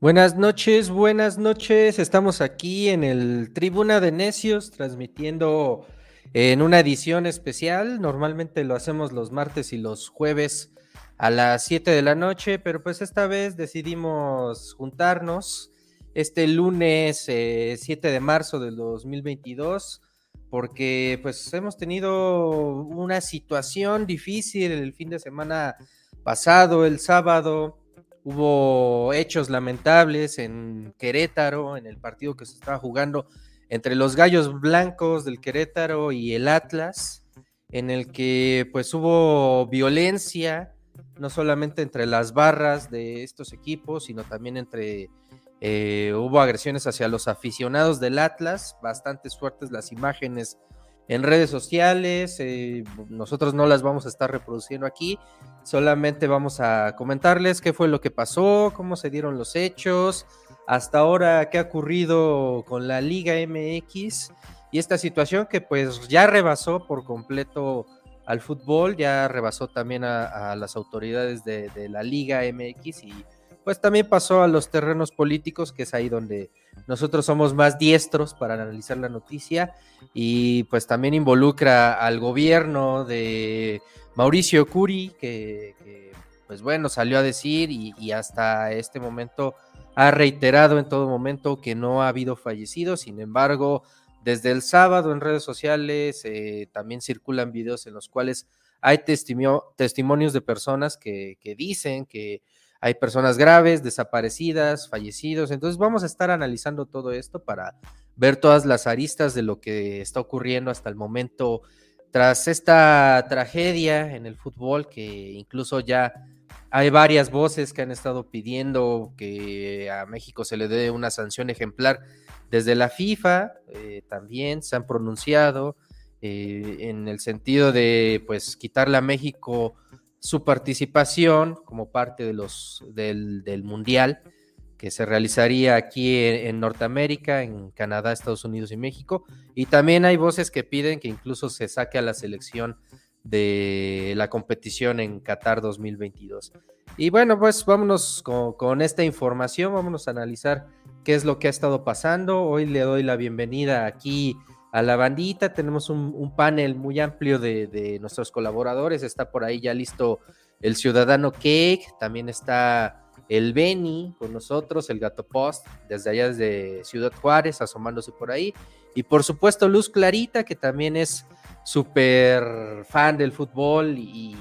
Buenas noches, buenas noches. Estamos aquí en el Tribuna de Necios transmitiendo en una edición especial. Normalmente lo hacemos los martes y los jueves a las 7 de la noche, pero pues esta vez decidimos juntarnos este lunes 7 eh, de marzo del 2022 porque pues hemos tenido una situación difícil el fin de semana pasado, el sábado Hubo hechos lamentables en Querétaro, en el partido que se estaba jugando entre los Gallos Blancos del Querétaro y el Atlas, en el que pues hubo violencia, no solamente entre las barras de estos equipos, sino también entre, eh, hubo agresiones hacia los aficionados del Atlas, bastante fuertes las imágenes en redes sociales. Eh, nosotros no las vamos a estar reproduciendo aquí, solamente vamos a comentarles qué fue lo que pasó, cómo se dieron los hechos, hasta ahora qué ha ocurrido con la Liga MX y esta situación que pues ya rebasó por completo al fútbol, ya rebasó también a, las autoridades de, de la Liga MX y pues también pasó a los terrenos políticos, que es ahí donde nosotros somos más diestros para analizar la noticia y pues también involucra al gobierno de Mauricio Curi, que, pues bueno, salió a decir y, hasta este momento ha reiterado en todo momento que no ha habido fallecidos, sin embargo, desde el sábado en redes sociales eh, también circulan videos en los cuales hay testimonios de personas que dicen que hay personas graves, desaparecidas, fallecidos. Entonces vamos a estar analizando todo esto para ver todas las aristas de lo que está ocurriendo hasta el momento tras esta tragedia en el fútbol que incluso ya hay varias voces que han estado pidiendo que a México se le dé una sanción ejemplar. Desde la FIFA eh, también se han pronunciado eh, en el sentido de pues quitarle a México su participación como parte de los, del, Mundial que se realizaría aquí en, Norteamérica, en Canadá, Estados Unidos y México. Y también hay voces que piden que incluso se saque a la selección de la competición en Qatar 2022. Y bueno, pues vámonos con, con, esta información, vámonos a analizar qué es lo que ha estado pasando. Hoy le doy la bienvenida aquí a la bandita. Tenemos un, panel muy amplio de, nuestros colaboradores. Está por ahí ya listo el Ciudadano Cake. También está el Beni con nosotros, el Gato Post, desde allá desde Ciudad Juárez, asomándose por ahí. Y por supuesto Luz Clarita, que también es súper fan del fútbol y,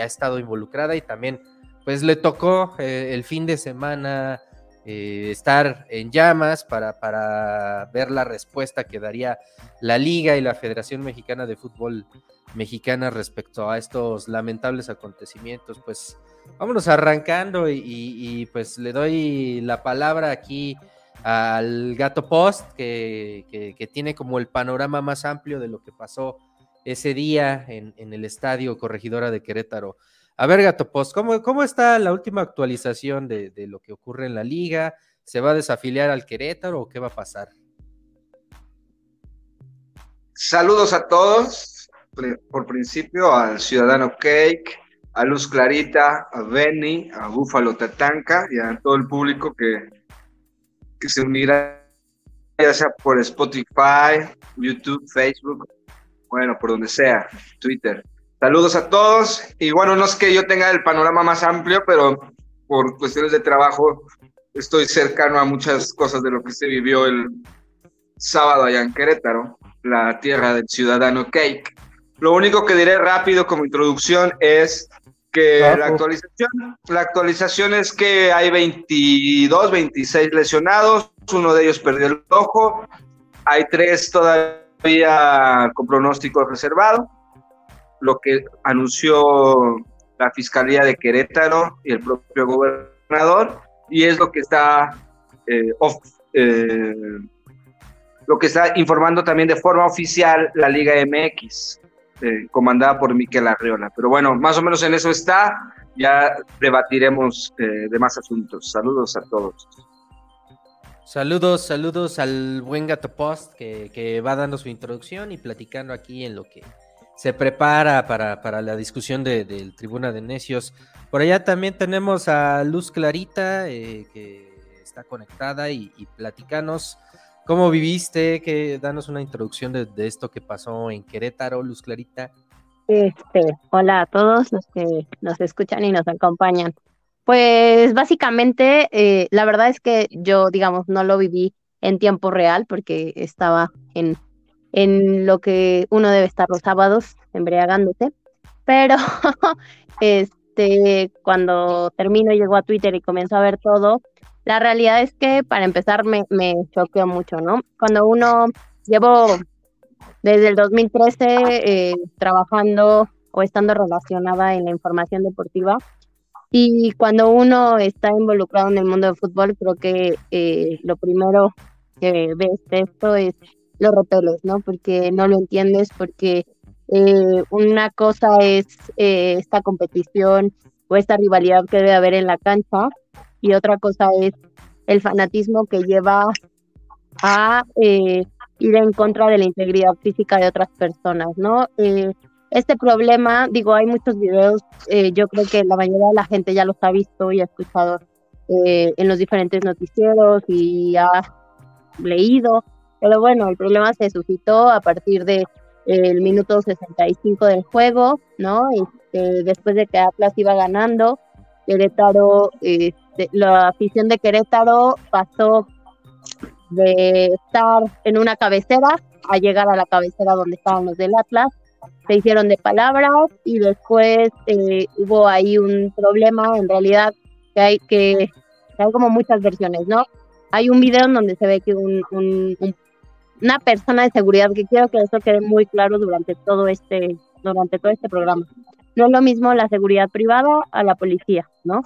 ha estado involucrada y también pues le tocó eh, el fin de semana eh, estar en llamas para, para, ver la respuesta que daría la Liga y la Federación Mexicana de Fútbol Mexicana respecto a estos lamentables acontecimientos. Pues vámonos arrancando y, pues le doy la palabra aquí al Gato Post, que, que, tiene como el panorama más amplio de lo que pasó ese día en, en el estadio Corregidora de Querétaro. A ver, Gato Post, ¿cómo, cómo está la última actualización de, lo que ocurre en la liga? ¿Se va a desafiliar al Querétaro o qué va a pasar? Saludos a todos, por principio al Ciudadano Cake, a Luz Clarita, a Benny, a Búfalo Tatanca y a todo el público que, que se unirá, ya sea por Spotify, YouTube, Facebook, bueno, por donde sea, Twitter. Saludos a todos. Y bueno, no es que yo tenga el panorama más amplio, pero por cuestiones de trabajo estoy cercano a muchas cosas de lo que se vivió el sábado allá en Querétaro, la tierra del ciudadano Cake. Lo único que diré rápido como introducción es que la actualización, la actualización es que hay 22, 26 lesionados, uno de ellos perdió el ojo, hay tres todavía con pronóstico reservado lo que anunció la Fiscalía de Querétaro y el propio gobernador, y es lo que está, eh, eh, lo que está informando también de forma oficial la Liga MX, eh, comandada por Miquel Arriola. Pero bueno, más o menos en eso está, ya debatiremos de más asuntos. Saludos a todos. Saludos, saludos al buen Gato Post que, que va dando su introducción y platicando aquí en lo que se prepara para, la discusión del Tribuna de Necios. Por allá también tenemos a Luz Clarita, eh, que está conectada y, y platicanos cómo viviste, que danos una introducción de, esto que pasó en Querétaro, Luz Clarita. Este, hola a todos los que nos escuchan y nos acompañan. Pues básicamente, eh, la verdad es que yo, digamos, no lo viví en tiempo real porque estaba en, en lo que uno debe estar los sábados embriagándose, pero este, cuando termino llegó a Twitter y comenzó a ver todo, la realidad es que para empezar me, me choqueó mucho, ¿no? Cuando uno llevo desde el 2013 eh, trabajando o estando relacionada en la información deportiva, y cuando uno está involucrado en el mundo del fútbol, creo que eh, lo primero que ves de esto es los repeles, ¿no? Porque no lo entiendes, porque eh, una cosa es eh, esta competición o esta rivalidad que debe haber en la cancha y otra cosa es el fanatismo que lleva a ir en contra de la integridad física de otras personas, ¿no? este problema, digo, hay muchos videos, eh, yo creo que la mayoría de la gente ya los ha visto y ha escuchado eh, en los diferentes noticieros y ha leído, pero bueno, el problema se suscitó a partir de el minuto 65 del juego, ¿no? Este, después de que Atlas iba ganando, Querétaro, este, la afición de Querétaro pasó de estar en una cabecera a llegar a la cabecera donde estaban los del Atlas se hicieron de palabras y después eh, hubo ahí un problema, en realidad que hay que, hay como muchas versiones, ¿no? Hay un video en donde se ve que un, una persona de seguridad, que quiero que eso quede muy claro durante todo este, durante todo este programa. No es lo mismo la seguridad privada a la policía, ¿no?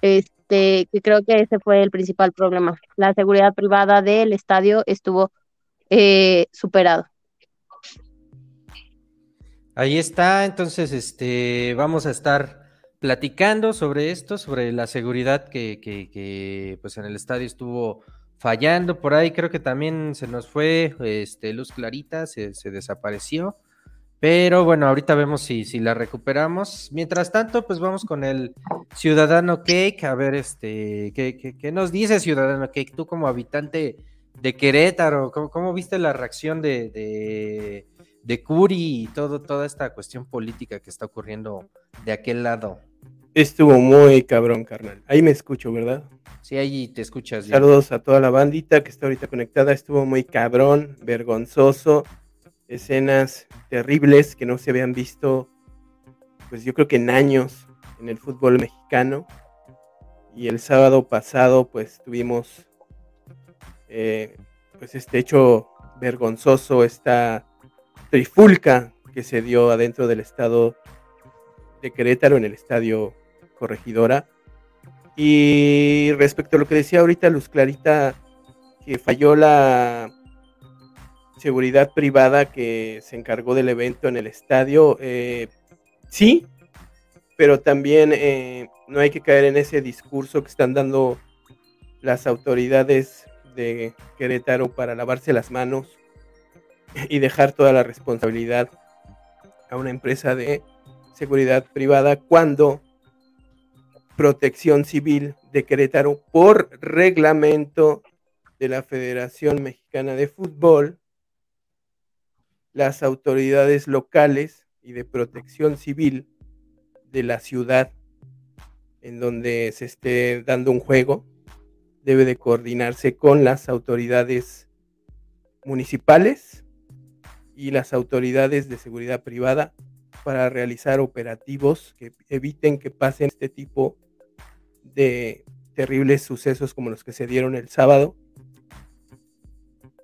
Este, que creo que ese fue el principal problema. La seguridad privada del estadio estuvo eh, superado. Ahí está, entonces este, vamos a estar platicando sobre esto, sobre la seguridad que, que, pues en el estadio estuvo fallando por ahí, creo que también se nos fue este, Luz Clarita, se, desapareció, pero bueno, ahorita vemos si, la recuperamos. Mientras tanto, pues vamos con el Ciudadano Cake, a ver este, ¿qué, nos dice Ciudadano Cake? Tú como habitante de Querétaro, ¿cómo, viste la reacción de de Curi y todo, toda esta cuestión política que está ocurriendo de aquel lado. Estuvo muy cabrón, carnal. Ahí me escucho, ¿verdad? Sí, ahí te escuchas. Saludos a toda la bandita que está ahorita conectada. Estuvo muy cabrón, vergonzoso. Escenas terribles que no se habían visto, pues yo creo que en años en el fútbol mexicano. Y el sábado pasado, pues tuvimos, eh, pues este hecho vergonzoso, esta trifulca que se dio adentro del estado de Querétaro, en el estadio Corregidora. Y respecto a lo que decía ahorita Luz Clarita, que falló la seguridad privada que se encargó del evento en el estadio, eh, sí, pero también eh, no hay que caer en ese discurso que están dando las autoridades de Querétaro para lavarse las manos y dejar toda la responsabilidad a una empresa de seguridad privada cuando Protección Civil de Querétaro, por reglamento de la Federación Mexicana de Fútbol, las autoridades locales y de protección civil de la ciudad en donde se esté dando un juego debe de coordinarse con las autoridades municipales y las autoridades de seguridad privada para realizar operativos que eviten que pasen este tipo de terribles sucesos como los que se dieron el sábado.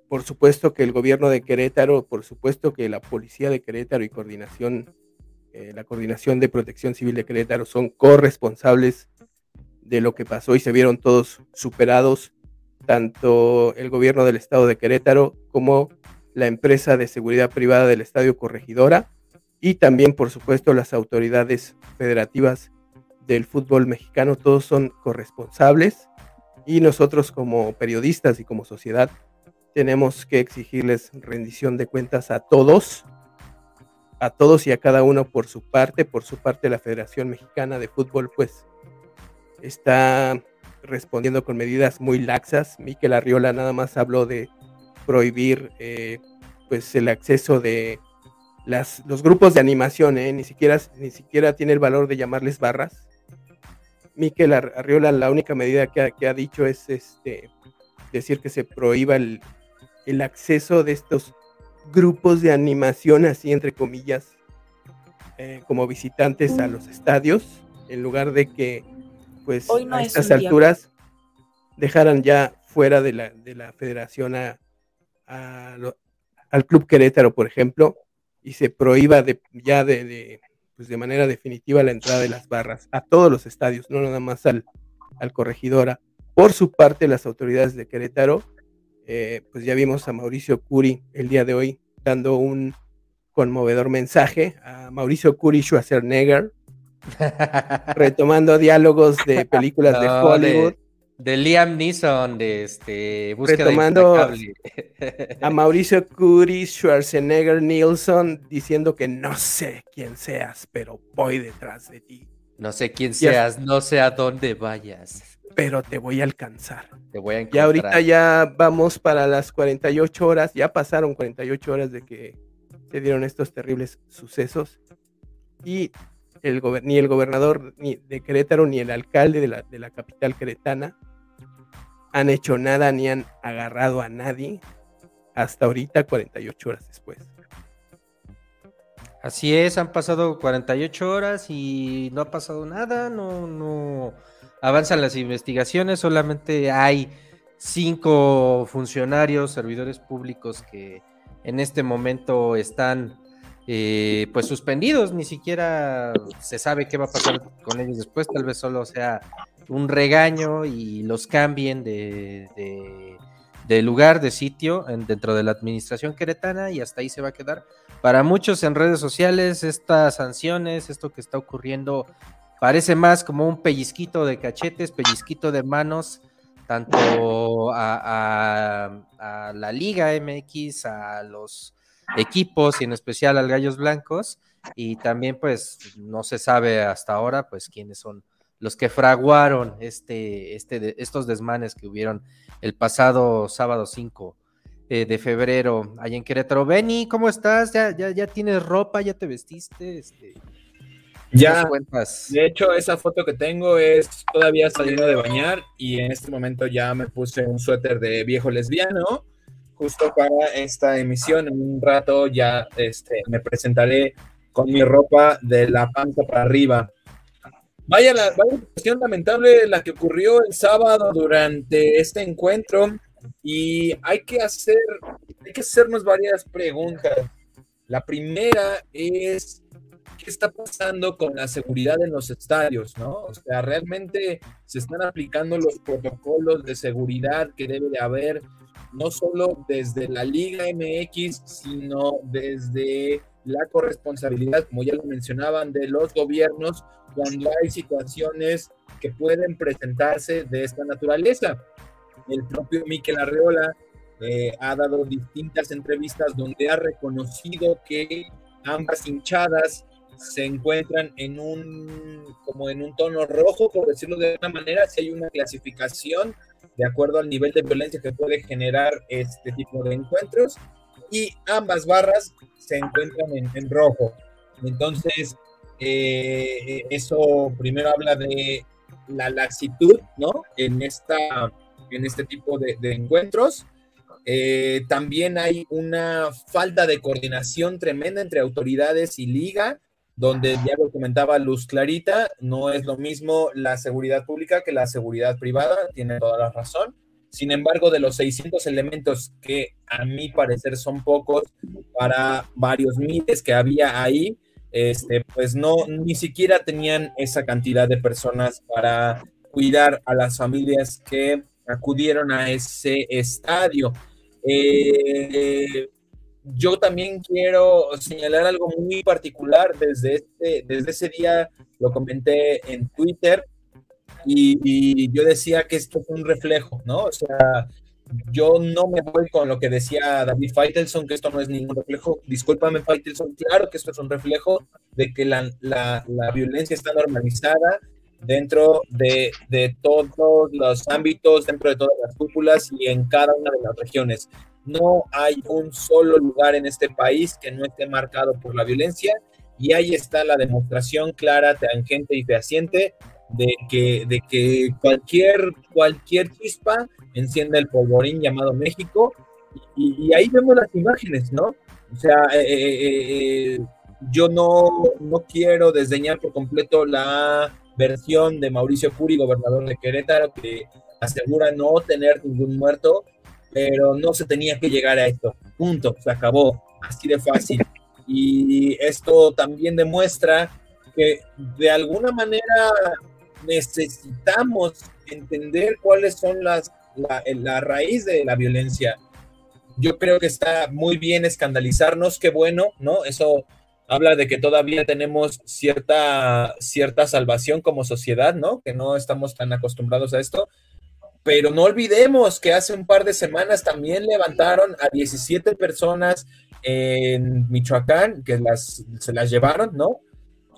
Por supuesto que el gobierno de Querétaro, por supuesto que la policía de Querétaro y coordinación, eh, la coordinación de protección civil de Querétaro son corresponsables de lo que pasó y se vieron todos superados, tanto el gobierno del estado de Querétaro como la empresa de seguridad privada del Estadio Corregidora y también, por supuesto, las autoridades federativas del fútbol mexicano, todos son corresponsables y nosotros como periodistas y como sociedad tenemos que exigirles rendición de cuentas a todos, a todos y a cada uno por su parte, por su parte la Federación Mexicana de Fútbol pues está respondiendo con medidas muy laxas. Miquel Arriola nada más habló de prohibir eh, pues el acceso de las, los grupos de animación, ¿eh? ni, siquiera, ni siquiera tiene el valor de llamarles barras. Miquel Arriola la única medida que ha, dicho es este, decir que se prohíba el, el acceso de estos grupos de animación, así entre comillas, eh, como visitantes a los estadios, en lugar de que, pues, a estas alturas dejaran ya fuera de la, de la federación a, al Club Querétaro, por ejemplo, y se prohíba de, ya de, de, pues de manera definitiva la entrada de las barras a todos los estadios, no nada más al, al corregidora. Por su parte, las autoridades de Querétaro, eh, pues ya vimos a Mauricio Curi el día de hoy dando un conmovedor mensaje a Mauricio Curi Schwarzenegger, retomando diálogos de películas de Hollywood. De, Liam Neeson, de este, retomando a Mauricio Curi Schwarzenegger Nielsen diciendo que no sé quién seas, pero voy detrás de ti. No sé quién seas, no sé a dónde vayas. Pero te voy a alcanzar. Te voy a encontrar. Y ahorita ya vamos para las 48 horas, ya pasaron 48 horas de que se dieron estos terribles sucesos. Y el ni el gobernador ni de Querétaro ni el alcalde de la, de la capital queretana han hecho nada ni han agarrado a nadie hasta ahorita 48 horas después. Así es, han pasado 48 horas y no ha pasado nada, no, no avanzan las investigaciones, solamente hay cinco funcionarios, servidores públicos que en este momento están eh, pues suspendidos, ni siquiera se sabe qué va a pasar con ellos después, tal vez solo sea un regaño y los cambien de, de, lugar, de sitio dentro de la administración queretana y hasta ahí se va a quedar. Para muchos en redes sociales, estas sanciones, esto que está ocurriendo, parece más como un pellizquito de cachetes, pellizquito de manos, tanto a, la Liga MX, a los equipos y en especial al Gallos Blancos. Y también, pues, no se sabe hasta ahora, pues, quiénes son los que fraguaron este, este, estos desmanes que hubieron el pasado sábado 5 eh, de febrero allá en Querétaro. Benny, ¿cómo estás? ¿Ya, ya, ya tienes ropa? ¿Ya te vestiste? Este, ya, de hecho, esa foto que tengo es todavía saliendo de bañar y en este momento ya me puse un suéter de viejo lesbiano justo para esta emisión. En un rato ya este, me presentaré con mi ropa de la panza para arriba. Vaya la vaya cuestión lamentable la que ocurrió el sábado durante este encuentro y hay que hacer, hay que hacernos varias preguntas. La primera es, ¿qué está pasando con la seguridad en los estadios? ¿no? O sea, realmente se están aplicando los protocolos de seguridad que debe de haber, no solo desde la Liga MX, sino desde la corresponsabilidad, como ya lo mencionaban, de los gobiernos cuando hay situaciones que pueden presentarse de esta naturaleza. El propio Miquel Arreola eh, ha dado distintas entrevistas donde ha reconocido que ambas hinchadas se encuentran en un como en un tono rojo, por decirlo de alguna manera, si hay una clasificación de acuerdo al nivel de violencia que puede generar este tipo de encuentros y ambas barras se encuentran en, rojo. Entonces, eh, eso primero habla de la laxitud, ¿no? En esta en este tipo de, encuentros. Eh, también hay una falta de coordinación tremenda entre autoridades y liga, donde ya lo comentaba Luz Clarita, no es lo mismo la seguridad pública que la seguridad privada, tiene toda la razón. Sin embargo, de los 600 elementos que a mi parecer son pocos para varios miles que había ahí, este, pues no, ni siquiera tenían esa cantidad de personas para cuidar a las familias que acudieron a ese estadio. Eh, yo también quiero señalar algo muy particular desde, este, desde ese día, lo comenté en Twitter y, yo decía que esto es un reflejo, ¿no? O sea, yo no me voy con lo que decía David Feitelson, que esto no es ningún reflejo. Discúlpame, Feitelson, claro que esto es un reflejo de que la, la, la violencia está normalizada, dentro de, de, todos los ámbitos, dentro de todas las cúpulas y en cada una de las regiones. No hay un solo lugar en este país que no esté marcado por la violencia y ahí está la demostración clara, tangente y fehaciente de que, de que cualquier, cualquier chispa enciende el polvorín llamado México y, ahí vemos las imágenes, ¿no? O sea, eh, eh, eh, yo no, no quiero desdeñar por completo la versión de Mauricio Curi, gobernador de Querétaro, que asegura no tener ningún muerto, pero no se tenía que llegar a esto. Punto, se acabó, así de fácil. Y esto también demuestra que de alguna manera necesitamos entender cuáles son las la, raíz de la violencia. Yo creo que está muy bien escandalizarnos, qué bueno, ¿no? Eso habla de que todavía tenemos cierta, cierta salvación como sociedad, ¿no? Que no estamos tan acostumbrados a esto. Pero no olvidemos que hace un par de semanas también levantaron a 17 personas en Michoacán, que las, se las llevaron, ¿no?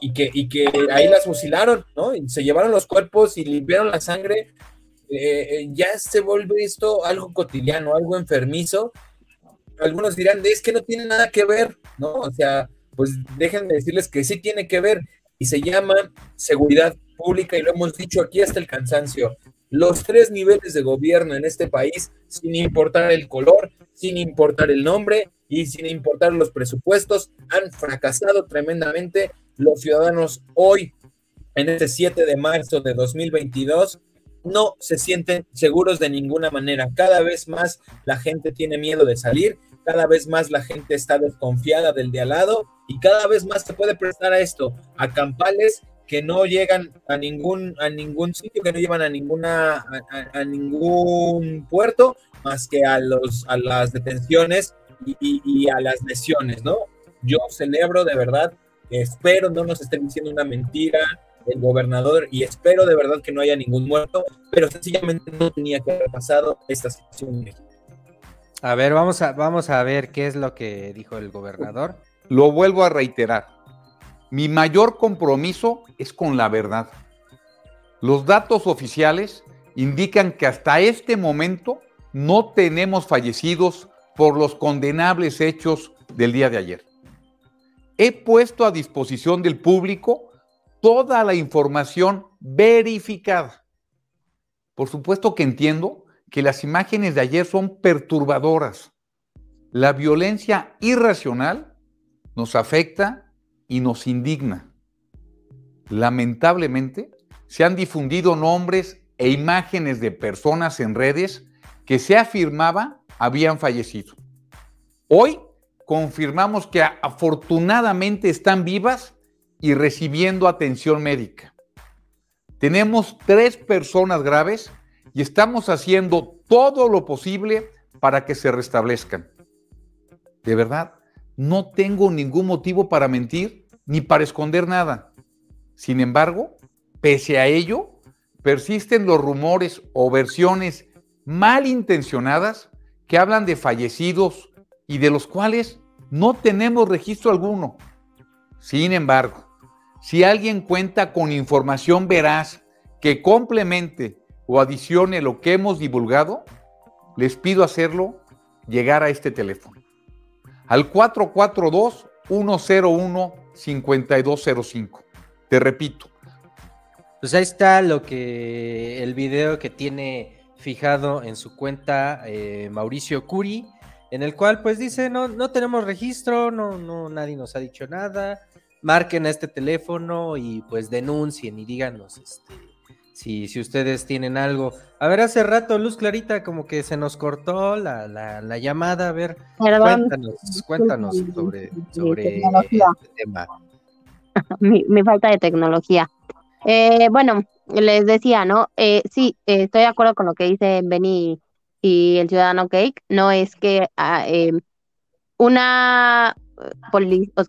Y que, y que ahí las fusilaron, ¿no? Y se llevaron los cuerpos y limpiaron la sangre. Eh, eh, ya se vuelve esto algo cotidiano, algo enfermizo. Algunos dirán, es que no tiene nada que ver, ¿no? O sea, pues déjenme decirles que sí tiene que ver y se llama seguridad pública y lo hemos dicho aquí hasta el cansancio. Los tres niveles de gobierno en este país, sin importar el color, sin importar el nombre y sin importar los presupuestos, han fracasado tremendamente. Los ciudadanos hoy, en este 7 de marzo de 2022, no se sienten seguros de ninguna manera. Cada vez más la gente tiene miedo de salir, cada vez más la gente está desconfiada del de al lado y cada vez más se puede prestar a esto, a campales que no llegan a ningún, a ningún sitio, que no llevan a ninguna, a, ningún puerto, más que a los, a las detenciones y, a las lesiones, ¿no? Yo celebro de verdad, espero no nos estén diciendo una mentira el gobernador y espero de verdad que no haya ningún muerto, pero sencillamente no tenía que haber pasado esta situación. A ver, vamos a, vamos a ver qué es lo que dijo el gobernador. Lo vuelvo a reiterar. Mi mayor compromiso es con la verdad. Los datos oficiales indican que hasta este momento no tenemos fallecidos por los condenables hechos del día de ayer. He puesto a disposición del público toda la información verificada. Por supuesto que entiendo que las imágenes de ayer son perturbadoras. La violencia irracional nos afecta y nos indigna. Lamentablemente, se han difundido nombres e imágenes de personas en redes que se afirmaba habían fallecido. Hoy confirmamos que afortunadamente están vivas y recibiendo atención médica. Tenemos tres personas graves y estamos haciendo todo lo posible para que se restablezcan. De verdad, no tengo ningún motivo para mentir ni para esconder nada. Sin embargo, pese a ello, persisten los rumores o versiones malintencionadas que hablan de fallecidos y de los cuales no tenemos registro alguno. Sin embargo, si alguien cuenta con información veraz que complemente o adicione lo que hemos divulgado, les pido hacerlo llegar a este teléfono al 442-101-5205. Te repito. Pues ahí está lo que el video que tiene fijado en su cuenta eh, Mauricio Curi, en el cual pues dice, no, no tenemos registro, no, no, nadie nos ha dicho nada, marquen a este teléfono y pues denuncien y díganos este, si, si ustedes tienen algo. A ver, hace rato, Luz Clarita, como que se nos cortó la, la, llamada. A ver, cuéntanos, cuéntanos sobre, sobre este tema. mi, falta de tecnología. Eh, bueno, les decía, ¿no? Eh, sí, eh, estoy de acuerdo con lo que dice Benny y el ciudadano Cake. No es que ah, eh, una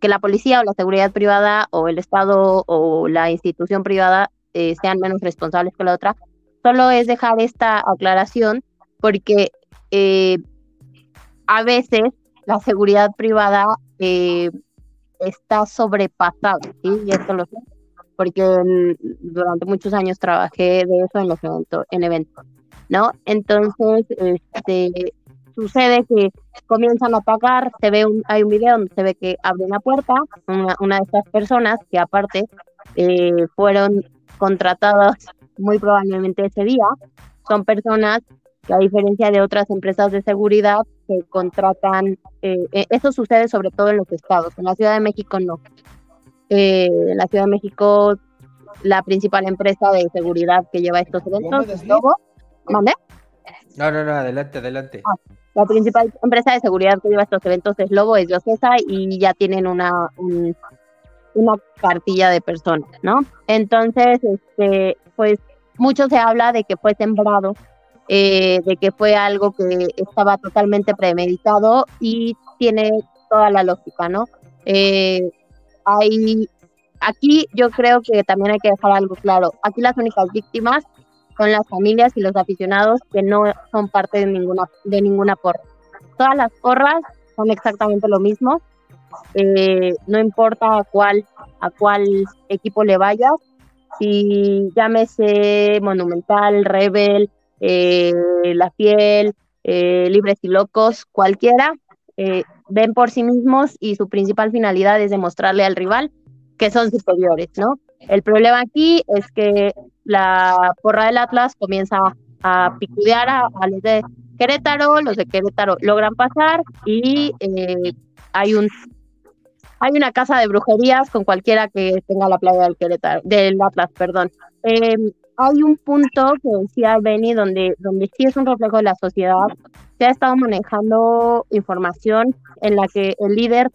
que la policía o la seguridad privada o el Estado o la institución privada eh, sean menos responsables que la otra. Solo es dejar esta aclaración porque eh, a veces la seguridad privada eh, está sobrepasada, ¿sí? Y esto lo sé. porque durante muchos años trabajé de eso en los eventos, en eventos, ¿no? Entonces, este, sucede que comienzan a atacar, se ve un, hay un video donde se ve que abre una puerta, una, de estas personas que aparte eh, fueron contratadas muy probablemente ese día, son personas que a diferencia de otras empresas de seguridad que contratan, eh, eh, eso sucede sobre todo en los estados, en la Ciudad de México no. en la Ciudad de México la principal empresa de seguridad que lleva estos eventos es Lobo. ¿Mande? No, no, no, adelante, adelante. Ah, la principal empresa de seguridad que lleva estos eventos es Lobo, es Diocesa y ya tienen una, una cartilla de personas, ¿no? Entonces, este, pues mucho se habla de que fue sembrado, eh, de que fue algo que estaba totalmente premeditado y tiene toda la lógica, ¿no? Eh, hay, aquí yo creo que también hay que dejar algo claro. Aquí las únicas víctimas son las familias y los aficionados que no son parte de ninguna, de ninguna porra. Todas las porras son exactamente lo mismo. Eh, no importa a cuál, a cuál equipo le vayas, si llámese Monumental, Rebel, eh, La Fiel, eh, Libres y Locos, cualquiera, ven por sí mismos y su principal finalidad es demostrarle al rival que son superiores, ¿no? El problema aquí es que la porra del Atlas comienza a picudear a, los de Querétaro, los de Querétaro logran pasar y eh, hay un hay una casa de brujerías con cualquiera que tenga la playa del Querétaro, del Atlas, perdón. Em, hay un punto que decía Benny donde, donde sí es un reflejo de la sociedad. Se ha estado manejando información en la que el líder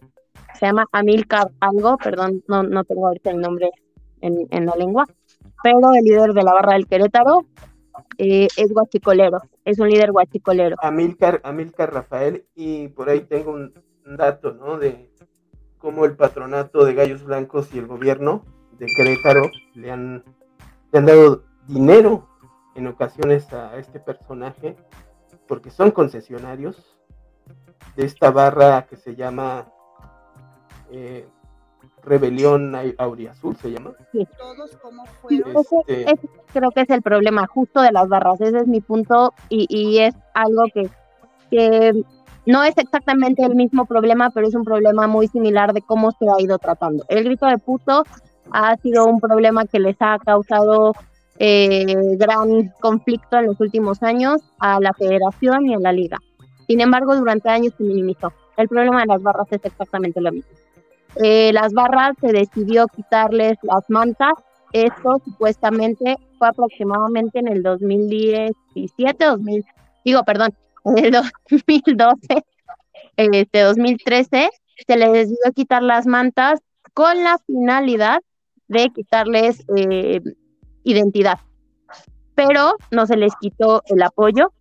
se llama Amilcar algo, perdón, no, no tengo ahorita el nombre en, en la lengua, pero el líder de la barra del Querétaro eh, es guachicolero, es un líder guachicolero. Amilcar, Amilcar Rafael, y por ahí tengo un, dato, ¿no? De cómo el patronato de Gallos Blancos y el gobierno de Querétaro le han, le han dado dinero en ocasiones a este personaje, porque son concesionarios de esta barra que se llama eh, Rebelión Auriazul se llama. Sí. Este, creo que es el problema justo de las barras, ese es mi punto y, y es algo que, que, no es exactamente el mismo problema, pero es un problema muy similar de cómo se ha ido tratando. El grito de puto ha sido un problema que les ha causado eh, gran conflicto en los últimos años a la federación y a la liga. Sin embargo, durante años se minimizó. El problema de las barras es exactamente lo mismo. Eh, las barras se decidió quitarles las mantas. Esto supuestamente fue aproximadamente en el 2017, 2000, digo, perdón, en el 2012, este 2013, se les decidió quitar las mantas con la finalidad de quitarles eh, identidad. Pero no se les quitó el apoyo,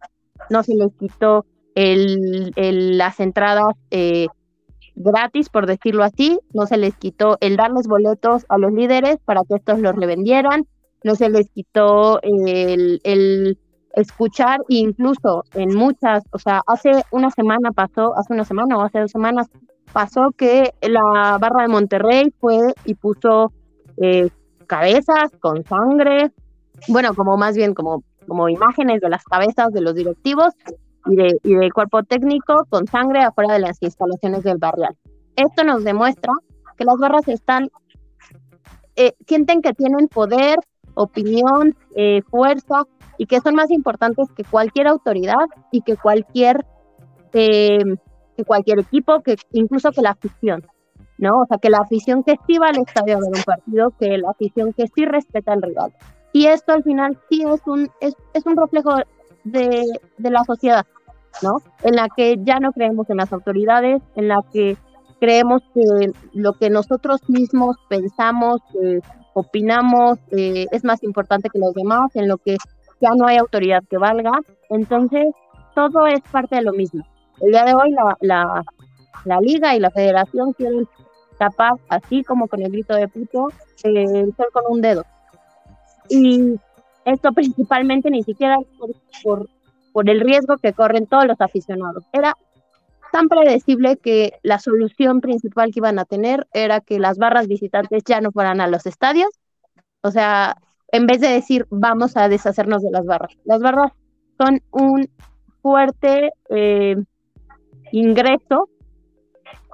no se les quitó el, las entradas eh, gratis, por decirlo así, no se les quitó el darles boletos a los líderes para que estos los revendieran, no se les quitó el, escuchar, incluso en muchas, o sea, hace una semana pasó, hace una semana o hace dos semanas, pasó que la barra de Monterrey fue y puso eh, cabezas con sangre, bueno, como más bien como, como imágenes de las cabezas de los directivos y, de, y del cuerpo técnico con sangre afuera de las instalaciones del barrial. Esto nos demuestra que las barras están, eh, sienten que tienen poder, opinión, eh, fuerza y que son más importantes que cualquier autoridad y que cualquier, eh, que cualquier equipo, que incluso que la afición. ¿no? O sea, que la afición que sí va al estadio a ver un partido, que la afición que sí respeta al rival. Y esto al final sí es un, es, es un reflejo de, la sociedad, ¿no? En la que ya no creemos en las autoridades, en la que creemos que lo que nosotros mismos pensamos, opinamos, eh, es más importante que los demás, en lo que ya no hay autoridad que valga. Entonces, todo es parte de lo mismo. El día de hoy la, la, la liga y la federación quieren tapar, así como con el grito de puto, el sol con un dedo. Y esto principalmente ni siquiera por, por, por el riesgo que corren todos los aficionados. Era tan predecible que la solución principal que iban a tener era que las barras visitantes ya no fueran a los estadios O sea, en vez de decir vamos a deshacernos de las barras. Las barras son un fuerte eh, ingreso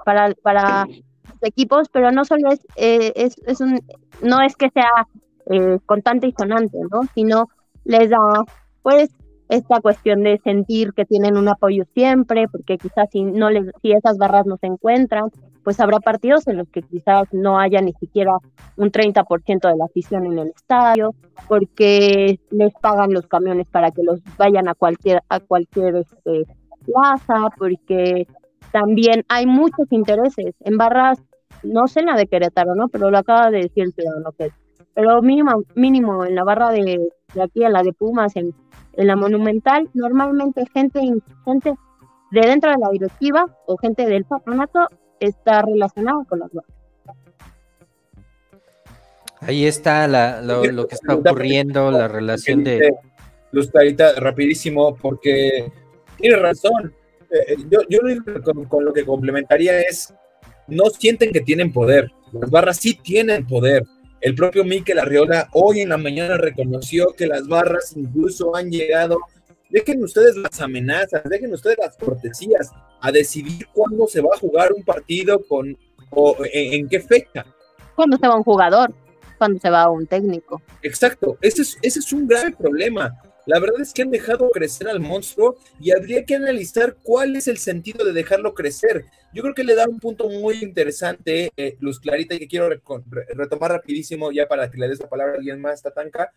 para, para los equipos, pero no solo es, eh, es, es, un, no es que sea eh, contante y sonante, ¿no? Sino les da, pues, esta cuestión de sentir que tienen un apoyo siempre, porque quizás si no les, si esas barras no se encuentran, pues habrá partidos en los que quizás no haya ni siquiera un 30% de la afición en el estadio, porque les pagan los camiones para que los vayan a cualquier a cualquier este, plaza, porque también hay muchos intereses en barras, no sé la de Querétaro, ¿no? Pero lo acaba de decir el ciudadano que pero mínimo, mínimo en la barra de, de aquí, en la de Pumas, en, en, la Monumental, normalmente gente, gente de dentro de la directiva o gente del patronato está relacionada con las barras. Ahí está la, lo, lo, que está ocurriendo, la relación de... Luz Clarita, rapidísimo, porque tiene razón. Eh, yo, yo con, con, lo que complementaría es, no sienten que tienen poder. Las barras sí tienen poder. El propio Mikel Arriola hoy en la mañana reconoció que las barras incluso han llegado. Dejen ustedes las amenazas, dejen ustedes las cortesías a decidir cuándo se va a jugar un partido con o en, en qué fecha. Cuando se va un jugador, cuando se va un técnico. Exacto, ese es, ese es un grave problema. La verdad es que han dejado crecer al monstruo y habría que analizar cuál es el sentido de dejarlo crecer. Yo creo que le da un punto muy interesante, eh, Luz Clarita, y que quiero re retomar rapidísimo ya para que le des la palabra a alguien más, Tatanka,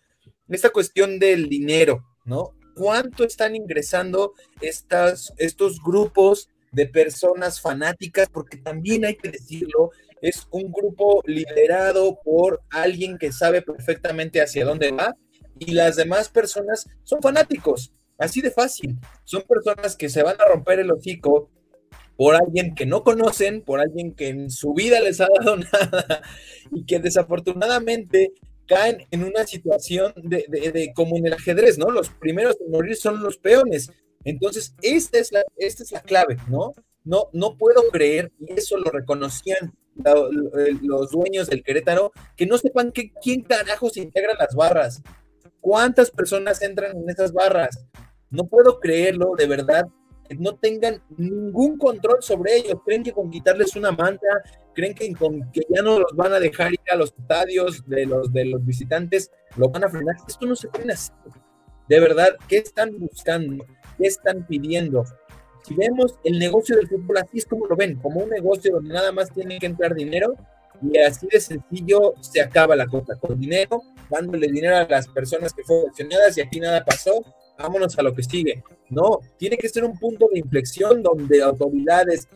esta cuestión del dinero, ¿no? ¿Cuánto están ingresando estas, estos grupos de personas fanáticas? Porque también hay que decirlo, es un grupo liderado por alguien que sabe perfectamente hacia dónde va y las demás personas son fanáticos, así de fácil. Son personas que se van a romper el hocico por alguien que no conocen, por alguien que en su vida les ha dado nada y que desafortunadamente caen en una situación de, de, de, como en el ajedrez, ¿no? Los primeros en morir son los peones. Entonces, esta es la, esta es la clave, ¿no? No, no puedo creer, y eso lo reconocían los dueños del Querétaro, que no sepan que, quién carajos integra las barras. ¿Cuántas personas entran en esas barras? No puedo creerlo, de verdad, que no tengan ningún control sobre ellos. Creen que con quitarles una manta, creen que, con, que ya no los van a dejar ir a los estadios de los, de los visitantes, lo van a frenar. Esto no se puede hacer. De verdad, ¿qué están buscando? ¿Qué están pidiendo? Si vemos el negocio del fútbol así es como lo ven, como un negocio donde nada más tiene que entrar dinero y así de sencillo se acaba la cosa, con dinero, dándole dinero a las personas que fueron accionadas y aquí nada pasó, vámonos a lo que sigue. No, tiene que ser un punto de inflexión donde autoridades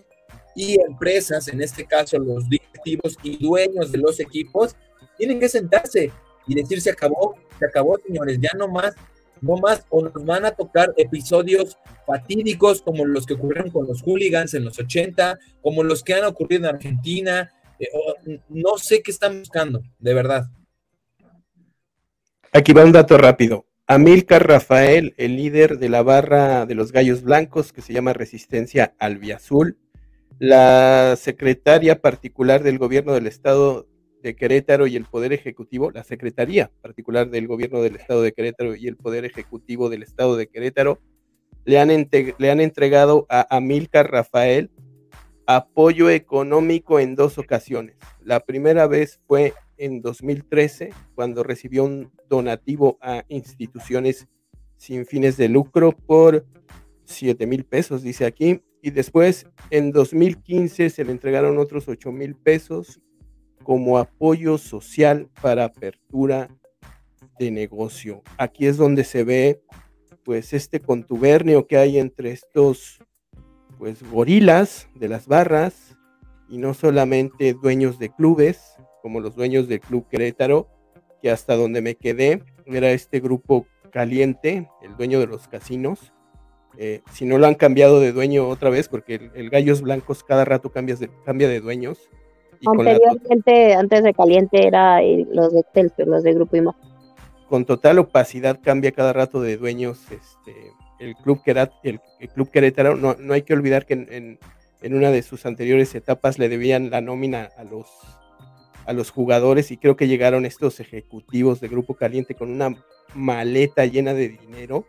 y empresas, en este caso los directivos y dueños de los equipos, tienen que sentarse y decir se acabó, se acabó señores, ya no más, no más, o nos van a tocar episodios fatídicos como los que ocurrieron con los hooligans en los 80, como los que han ocurrido en Argentina, eh, no sé qué están buscando, de verdad. Aquí va un dato rápido. Amilcar Rafael, el líder de la barra de los Gallos Blancos, que se llama Resistencia Albiazul, la secretaria particular del gobierno del estado de Querétaro y el Poder Ejecutivo, la Secretaría particular del gobierno del estado de Querétaro y el Poder Ejecutivo del estado de Querétaro, le han, le han entregado a Amilcar Rafael apoyo económico en dos ocasiones. La primera vez fue en 2013, cuando recibió un donativo a instituciones sin fines de lucro por 7 mil pesos, dice aquí. Y después, en 2015, se le entregaron otros 8 mil pesos como apoyo social para apertura de negocio. Aquí es donde se ve pues este contubernio que hay entre estos pues gorilas de las barras y no solamente dueños de clubes como los dueños del Club Querétaro, que hasta donde me quedé era este grupo caliente, el dueño de los casinos. Eh, si no lo han cambiado de dueño otra vez, porque el, el Gallos Blancos cada rato cambia de, cambia de dueños. Y Anteriormente, la, antes de caliente, era los de Excelsior, los de Grupo IMA. Con total opacidad cambia cada rato de dueños este, el Club, Querat, el, el Club Querétaro. No, no, hay que olvidar que en, en, en una de sus anteriores etapas le debían la nómina a los a los jugadores y creo que llegaron estos ejecutivos de Grupo Caliente con una maleta llena de dinero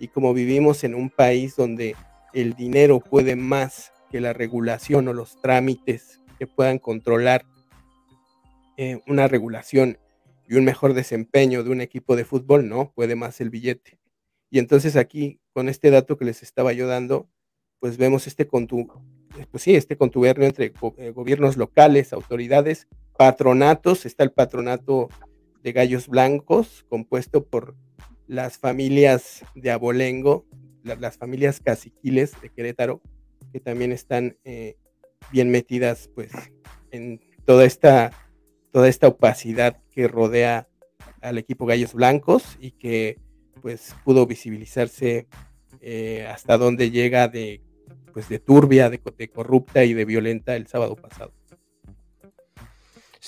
y como vivimos en un país donde el dinero puede más que la regulación o los trámites que puedan controlar eh, una regulación y un mejor desempeño de un equipo de fútbol, no, puede más el billete. Y entonces aquí, con este dato que les estaba yo dando, pues vemos este, contu pues sí, este contubernio entre eh, gobiernos locales, autoridades, patronatos, está el patronato de gallos blancos, compuesto por las familias de Abolengo, las familias caciquiles de Querétaro, que también están eh, bien metidas pues en toda esta, toda esta opacidad que rodea al equipo Gallos Blancos y que pues pudo visibilizarse eh, hasta donde llega de pues de turbia, de, corrupta y de violenta el sábado pasado.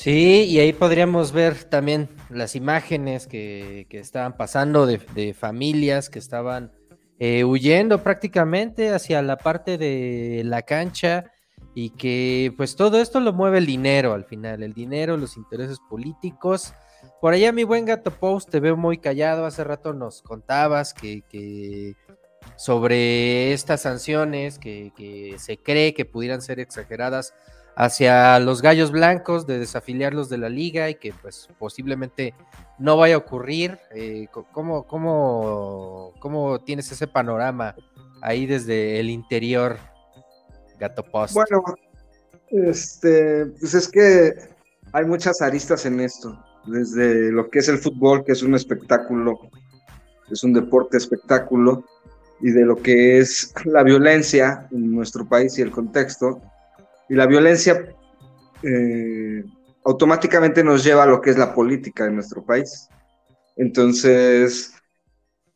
Sí, y ahí podríamos ver también las imágenes que, estaban pasando de, familias que estaban eh, huyendo prácticamente hacia la parte de la cancha y que pues todo esto lo mueve el dinero al final, el dinero, los intereses políticos. Por allá mi buen gato Post, te veo muy callado, hace rato nos contabas que, que sobre estas sanciones que, se cree que pudieran ser exageradas hacia los gallos blancos de desafiliarlos de la liga y que pues posiblemente no vaya a ocurrir. Eh, ¿cómo, cómo, tienes ese panorama ahí desde el interior, Gato Post? Bueno, este, pues es que hay muchas aristas en esto, desde lo que es el fútbol, que es un espectáculo, es un deporte espectáculo, y de lo que es la violencia en nuestro país y el contexto. Y la violencia eh, automáticamente nos lleva a lo que es la política en nuestro país. Entonces,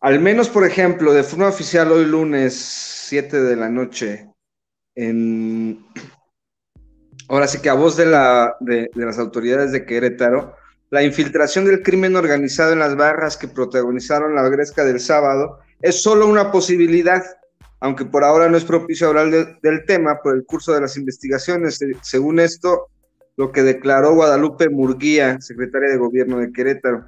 al menos, por ejemplo, de forma oficial hoy lunes 7 de la noche, en, ahora sí que a voz de, la, de, de las autoridades de Querétaro, la infiltración del crimen organizado en las barras que protagonizaron la gresca del sábado es solo una posibilidad, aunque por ahora no es propicio hablar del tema por el curso de las investigaciones. Según esto, lo que declaró Guadalupe Murguía, secretaria de Gobierno de Querétaro,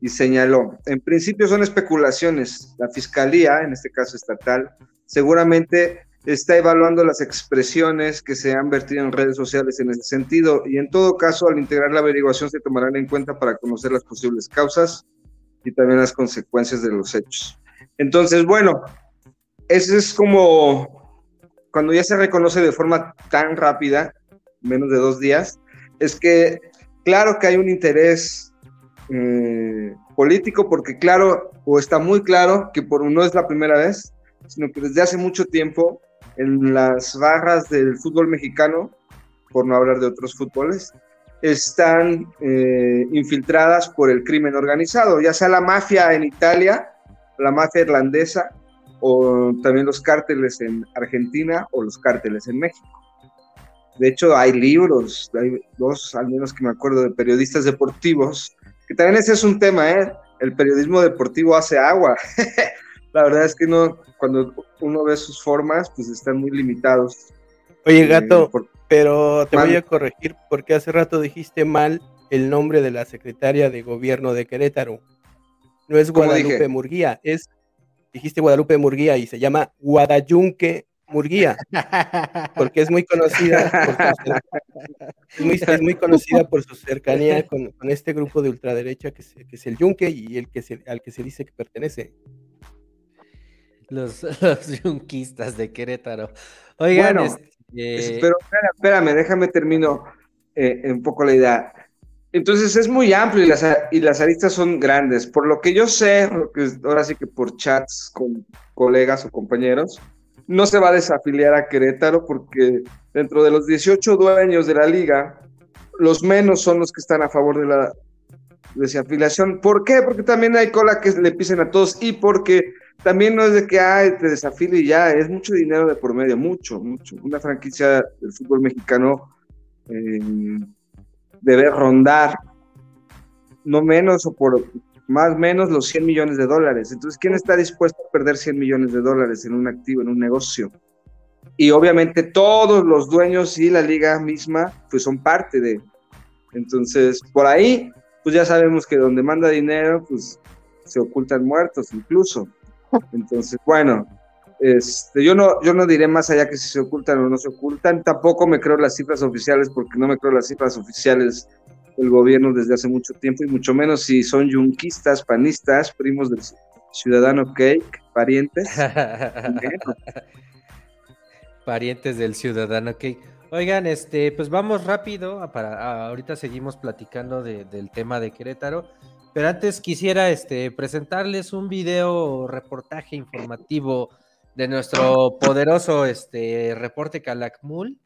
y señaló, en principio son especulaciones. La Fiscalía, en este caso estatal, seguramente está evaluando las expresiones que se han vertido en redes sociales en ese sentido y en todo caso al integrar la averiguación se tomarán en cuenta para conocer las posibles causas y también las consecuencias de los hechos. Entonces, bueno, ese es como cuando ya se reconoce de forma tan rápida, menos de dos días, es que claro que hay un interés eh, político, porque claro, o está muy claro que por no es la primera vez, sino que desde hace mucho tiempo en las barras del fútbol mexicano, por no hablar de otros fútboles, están eh, infiltradas por el crimen organizado, ya sea la mafia en Italia, la mafia irlandesa o también los cárteles en Argentina o los cárteles en México. De hecho, hay libros, hay dos al menos que me acuerdo de periodistas deportivos, que también ese es un tema, ¿eh? El periodismo deportivo hace agua. la verdad es que no, cuando uno ve sus formas, pues están muy limitados. Oye, eh, gato, pero te voy a corregir porque hace rato dijiste mal el nombre de la secretaria de gobierno de Querétaro. No es Guadalupe Murguía, es, dijiste Guadalupe Murguía y se llama Guadayunque Murguía, porque es muy conocida, es, muy, conocida por su cercanía con, este grupo de ultraderecha que, es el Yunque y el que se, al que se dice que pertenece. Los, yunquistas de Querétaro. Oigan, este, pero espérame, déjame termino eh, un poco la idea. Entonces es muy amplio y las, y las aristas son grandes. Por lo que yo sé, ahora sí que por chats con colegas o compañeros, no se va a desafiliar a Querétaro porque dentro de los 18 dueños de la liga, los menos son los que están a favor de la desafiliación. ¿Por qué? Porque también hay cola que le pisen a todos y porque también no es de que ay, te desafile y ya, es mucho dinero de por medio, mucho, mucho. Una franquicia del fútbol mexicano eh, debe rondar no menos o por más o menos los 100 millones de dólares. Entonces, ¿quién está dispuesto a perder 100 millones de dólares en un activo, en un negocio? Y obviamente todos los dueños y la liga misma, pues son parte de, Entonces, por ahí, pues ya sabemos que donde manda dinero, pues se ocultan muertos incluso. Entonces, bueno, este, yo, no, yo no diré más allá que si se ocultan o no se ocultan. Tampoco me creo las cifras oficiales porque no me creo las cifras oficiales del gobierno desde hace mucho tiempo y mucho menos si son yunquistas, panistas, primos del ciudadano Cake, parientes. parientes del ciudadano Cake. Oigan, este, pues vamos rápido para ahorita seguimos platicando del tema de Querétaro. Pero antes quisiera este, presentarles un video reportaje informativo de nuestro poderoso este, reporte Calakmul,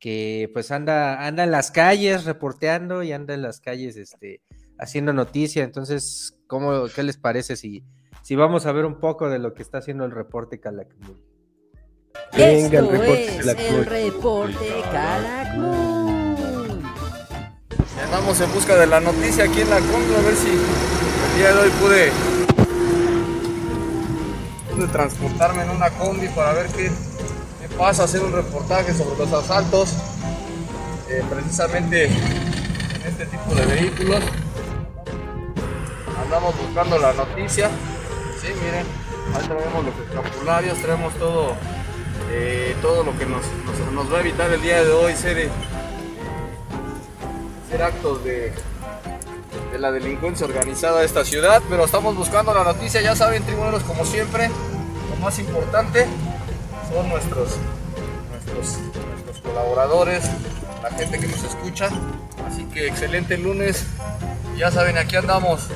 que pues anda, anda en las calles reporteando y anda en las calles este, haciendo noticia. Entonces, ¿cómo, ¿qué les parece si, si vamos a ver un poco de lo que está haciendo el reporte Calakmul? Venga, el reporte es el reporte Calakmul. Andamos en busca de la noticia aquí en la combi, a ver si el día de hoy pude, pude transportarme en una combi para ver qué, pasa, hacer un reportaje sobre los asaltos, eh, precisamente en este tipo de vehículos. Andamos buscando la noticia, sí, miren, ahí traemos los escapularios, traemos todo, eh, todo lo que nos, nos, va a evitar el día de hoy ser actos de, de la delincuencia organizada de esta ciudad, pero estamos buscando la noticia, ya saben, tribuneros, como siempre, lo más importante son nuestros, nuestros, nuestros colaboradores, la gente que nos escucha, así que excelente lunes, ya saben, aquí andamos,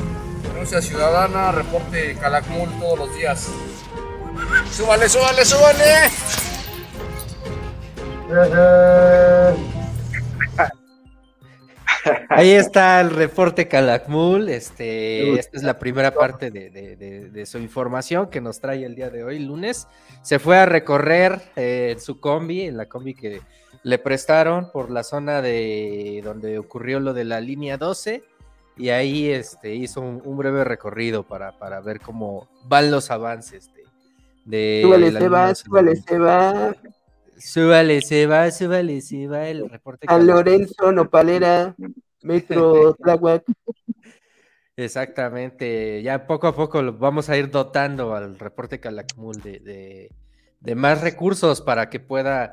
denuncia ciudadana, reporte Calakmul todos los días. ¡Súbale, súbale, súbale! Ahí está el reporte Calakmul. Este, esta es la primera parte de, su información que nos trae el día de hoy, lunes. Se fue a recorrer eh, su combi, en la combi que le prestaron por la zona de donde ocurrió lo de la línea 12. Y ahí este, hizo un, breve recorrido para, ver cómo van los avances de. súbale, se va, súbale, se va. Súbale, se va, súbale, se va el reporte. A Lorenzo Nopalera. Metro Tlahuac. Exactamente, ya poco a poco vamos a ir dotando al reporte Calakmul de, de, más recursos para que pueda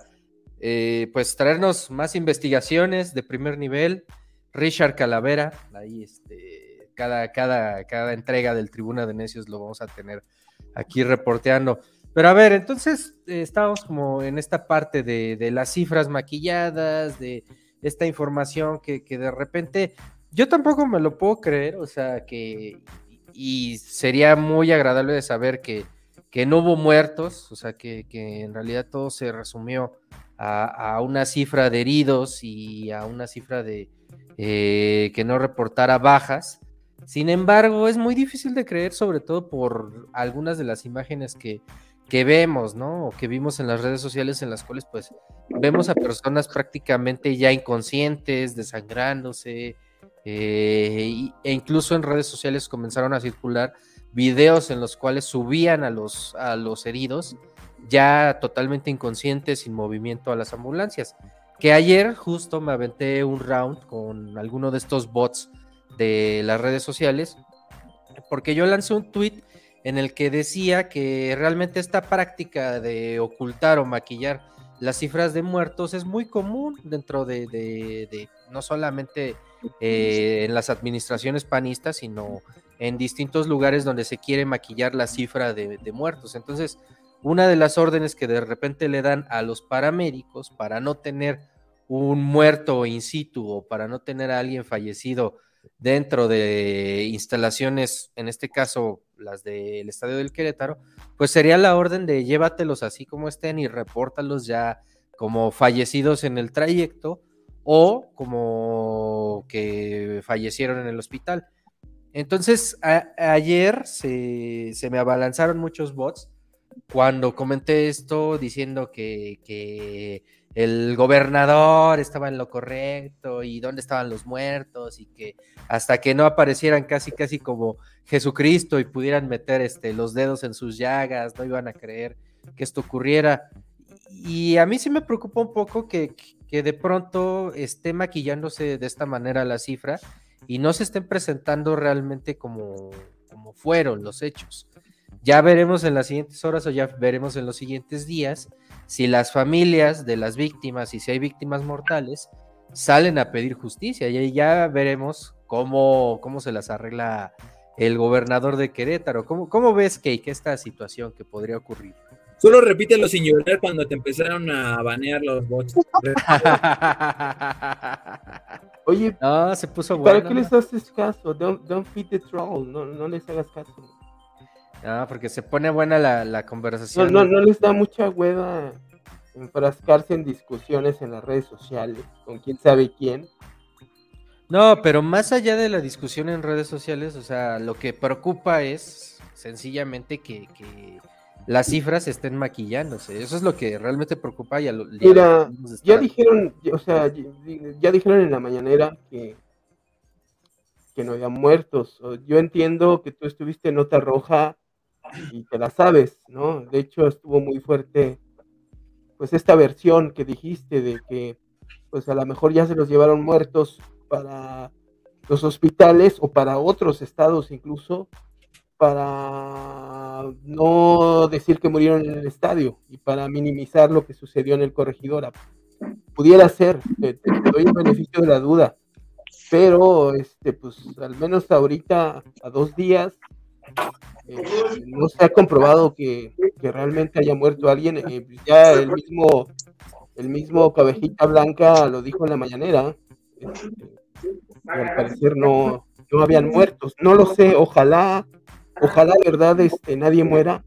eh, pues traernos más investigaciones de primer nivel. Richard Calavera, ahí este, cada, cada, cada entrega del Tribuna de Necios lo vamos a tener aquí reporteando. Pero a ver, entonces eh, estamos como en esta parte de, de las cifras maquilladas, de esta información que, de repente yo tampoco me lo puedo creer, o sea, que y sería muy agradable de saber que, que no hubo muertos, o sea, que, en realidad todo se resumió a, una cifra de heridos y a una cifra de eh, que no reportara bajas. Sin embargo, es muy difícil de creer, sobre todo por algunas de las imágenes que, que vemos, ¿no? O que vimos en las redes sociales en las cuales pues vemos a personas prácticamente ya inconscientes, desangrándose, eh, e incluso en redes sociales comenzaron a circular videos en los cuales subían a los, a los heridos ya totalmente inconscientes, sin movimiento a las ambulancias. Que ayer justo me aventé un round con alguno de estos bots de las redes sociales, porque yo lancé un tweet en el que decía que realmente esta práctica de ocultar o maquillar las cifras de muertos es muy común dentro de, no solamente eh, en las administraciones panistas, sino en distintos lugares donde se quiere maquillar la cifra de, de muertos. Entonces, una de las órdenes que de repente le dan a los paramédicos para no tener un muerto in situ o para no tener a alguien fallecido dentro de instalaciones, en este caso las del Estadio del Querétaro, pues sería la orden de llévatelos así como estén y repórtalos ya como fallecidos en el trayecto o como que fallecieron en el hospital. Entonces, ayer se, me abalanzaron muchos bots cuando comenté esto diciendo que el gobernador estaba en lo correcto y dónde estaban los muertos y que hasta que no aparecieran casi casi como Jesucristo y pudieran meter este, los dedos en sus llagas, no iban a creer que esto ocurriera. Y a mí sí me preocupa un poco que, que de pronto esté maquillándose de esta manera la cifra y no se estén presentando realmente como, como fueron los hechos. Ya veremos en las siguientes horas o ya veremos en los siguientes días si las familias de las víctimas y si hay víctimas mortales salen a pedir justicia y ya veremos cómo, cómo se las arregla el gobernador de Querétaro. ¿Cómo, cómo ves, que esta situación que podría ocurrir? Solo repítelo sin llorar cuando te empezaron a banear los bots. Oye, no, se puso ¿para qué les haces caso? Don't, don't feed the troll, no, no les hagas caso. Ah, porque se pone buena la, la conversación. No, no, no les da mucha hueva enfrascarse en discusiones en las redes sociales con quién sabe quién. No, pero más allá de la discusión en redes sociales, o sea, lo que preocupa es sencillamente que, que las cifras estén maquillándose. Eso es lo que realmente preocupa. Y Mira, ya dijeron, o sea, ya dijeron en la mañanera que, que no había muertos. Yo entiendo que tú estuviste en nota roja y te la sabes, ¿no? De hecho, estuvo muy fuerte, pues esta versión que dijiste de que, pues a lo mejor ya se los llevaron muertos para los hospitales o para otros estados incluso, para no decir que murieron en el estadio y para minimizar lo que sucedió en el corregidora. Pudiera ser, te, te doy el beneficio de la duda, pero este, pues al menos ahorita, a dos días, eh, no se ha comprobado que, realmente haya muerto alguien. Eh, ya el mismo, el mismo Cabejita Blanca lo dijo en la mañanera. Este, al parecer no, no habían muertos. No lo sé, ojalá, ojalá verdad este, nadie muera.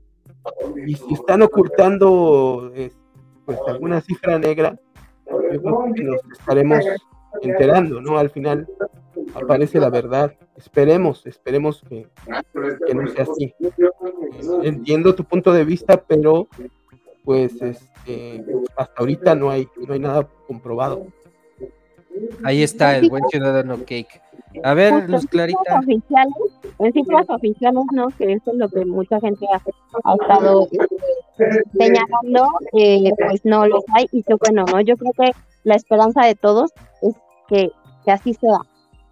Y si están ocultando pues alguna cifra negra, nos estaremos enterando, ¿no? Al final aparece la verdad. Esperemos, esperemos que, no sea así. Entiendo tu punto de vista, pero pues este, hasta ahorita no hay, no hay nada comprobado. Ahí está el buen ciudadano Cake. A ver, Luz Clarita. Oficiales, en cifras oficiales, ¿no? Que eso es lo que mucha gente ha, estado este, señalando, eh, pues no los hay. Y que bueno, ¿no? Yo creo que la esperanza de todos es que, que así sea.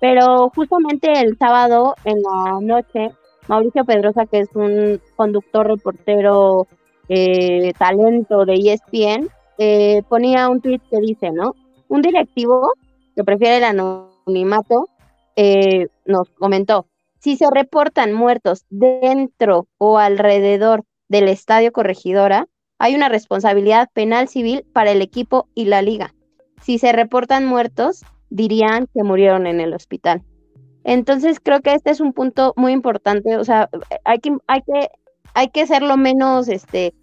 Pero justamente el sábado en la noche, Mauricio Pedrosa, que es un conductor, reportero, eh, talento de ESPN, eh, ponía un tweet que dice, ¿no? Un directivo que prefiere el anonimato eh, nos comentó, si se reportan muertos dentro o alrededor del estadio corregidora, hay una responsabilidad penal civil para el equipo y la liga. Si se reportan muertos, dirían que murieron en el hospital. Entonces creo que este es un punto muy importante, o sea, hay que, hay que, hay que ser lo menos este,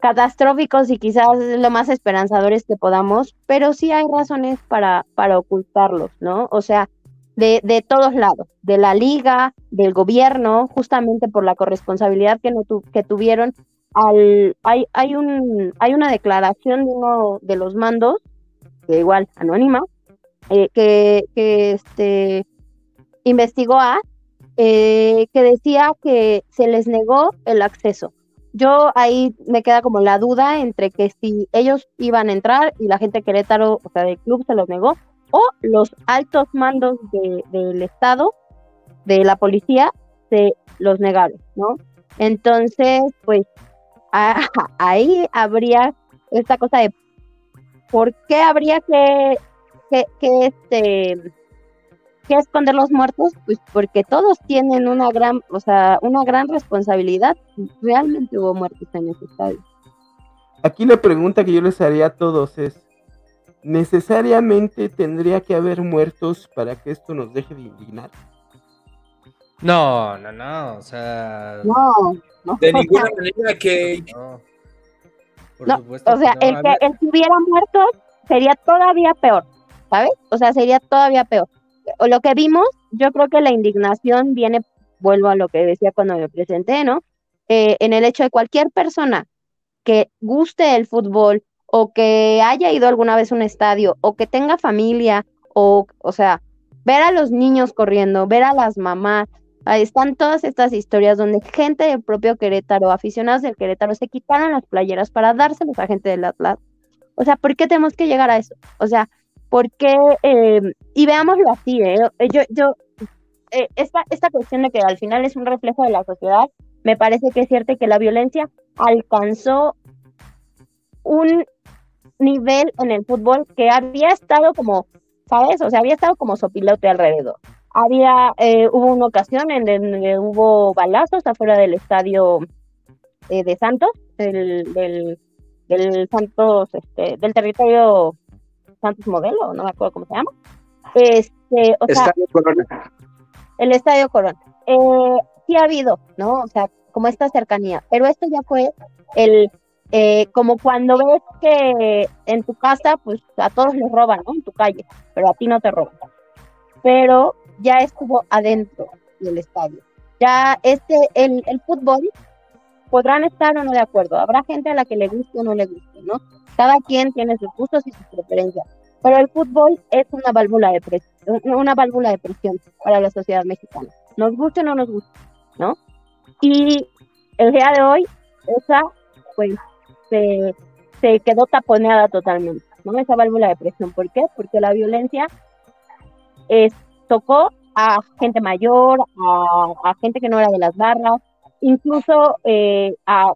catastróficos y quizás lo más esperanzadores que podamos, pero sí hay razones para, para ocultarlos, ¿no? O sea, de, de todos lados, de la liga, del gobierno, justamente por la corresponsabilidad que, no que tuvieron. Al, hay, hay, un, hay una declaración de uno de los mandos, que igual anónima, eh, que, este, investigó a, eh, que decía que se les negó el acceso. Yo ahí me queda como la duda entre que si ellos iban a entrar y la gente de Querétaro, o sea, del club se los negó, o los altos mandos del Estado, de la policía, se los negaron, ¿no? Entonces, pues ahí habría esta cosa de por qué habría que que, este que esconder los muertos, pues porque todos tienen una gran, o sea, una gran responsabilidad. Realmente hubo muertos en ese estadio. Aquí la pregunta que yo les haría a todos es, ¿necesariamente tendría que haber muertos para que esto nos deje de indignar? No, no, no, o sea... No, De ninguna manera que... No, o sea, el que, el que hubiera muertos sería todavía peor. ¿Sabes? O sea, sería todavía peor. O lo que vimos, yo creo que la indignación viene, vuelvo a lo que decía cuando me presenté, ¿no? Eh, en el hecho de cualquier persona que guste el fútbol o que haya ido alguna vez a un estadio o que tenga familia o, o sea, ver a los niños corriendo, ver a las mamás, están todas estas historias donde gente del propio Querétaro, aficionados del Querétaro, se quitaron las playeras para dárselos a gente del Atlas O sea, ¿por qué tenemos que llegar a eso? O sea, ¿por qué? Eh, y veámoslo así, ¿eh? Yo, yo, eh, esta, esta cuestión de que al final es un reflejo de la sociedad, me parece que es cierto que la violencia alcanzó un nivel en el fútbol que había estado como, ¿sabes? O sea, había estado como sopilote alrededor. Había, eh, hubo una ocasión en donde hubo balazos afuera del estadio eh, de Santos, del, del, del, Santos, este, del territorio Santos Modelo, no me acuerdo cómo se llama. Este, o estadio Corona. El Estadio Corona. Eh, sí ha habido, ¿no? O sea, como esta cercanía, pero esto ya fue el eh, como cuando ves que en tu casa, pues a todos les roban, ¿no? En tu calle, pero a ti no te roban. Pero ya estuvo adentro del estadio. Ya este, el, el fútbol, podrán estar o no de acuerdo. Habrá gente a la que le guste o no le guste, ¿no? Cada quien tiene sus gustos y sus preferencias. Pero el fútbol es una válvula de presión, una válvula de presión para la sociedad mexicana. Nos guste o no nos guste, ¿no? Y el día de hoy, esa, pues, se, quedó taponeada totalmente, ¿no? Esa válvula de presión. ¿Por qué? Porque la violencia tocó a gente mayor, a, gente que no era de las barras, incluso eh, a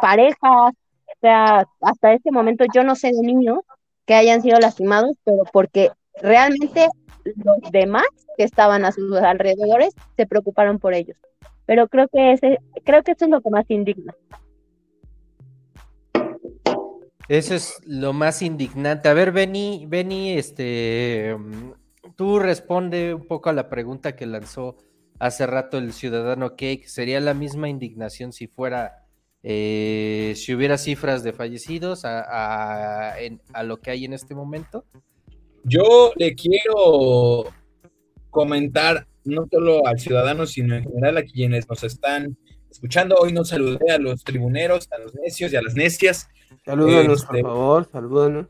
parejas, sea, hasta este momento yo no sé de niños que hayan sido lastimados, pero porque realmente los demás que estaban a sus alrededores se preocuparon por ellos. Pero creo que ese, creo que eso es lo que más indigna. Eso es lo más indignante. A ver, Benny, Benny, este, tú responde un poco a la pregunta que lanzó hace rato el ciudadano Cake. ¿Sería la misma indignación si fuera, eh, si hubiera cifras de fallecidos a, a lo que hay en este momento? Yo le quiero comentar no solo al ciudadano, sino en general a quienes nos están escuchando. Hoy nos saludé a los tribuneros, a los necios y a las necias. Salúdanos, por este, favor, salúdanos.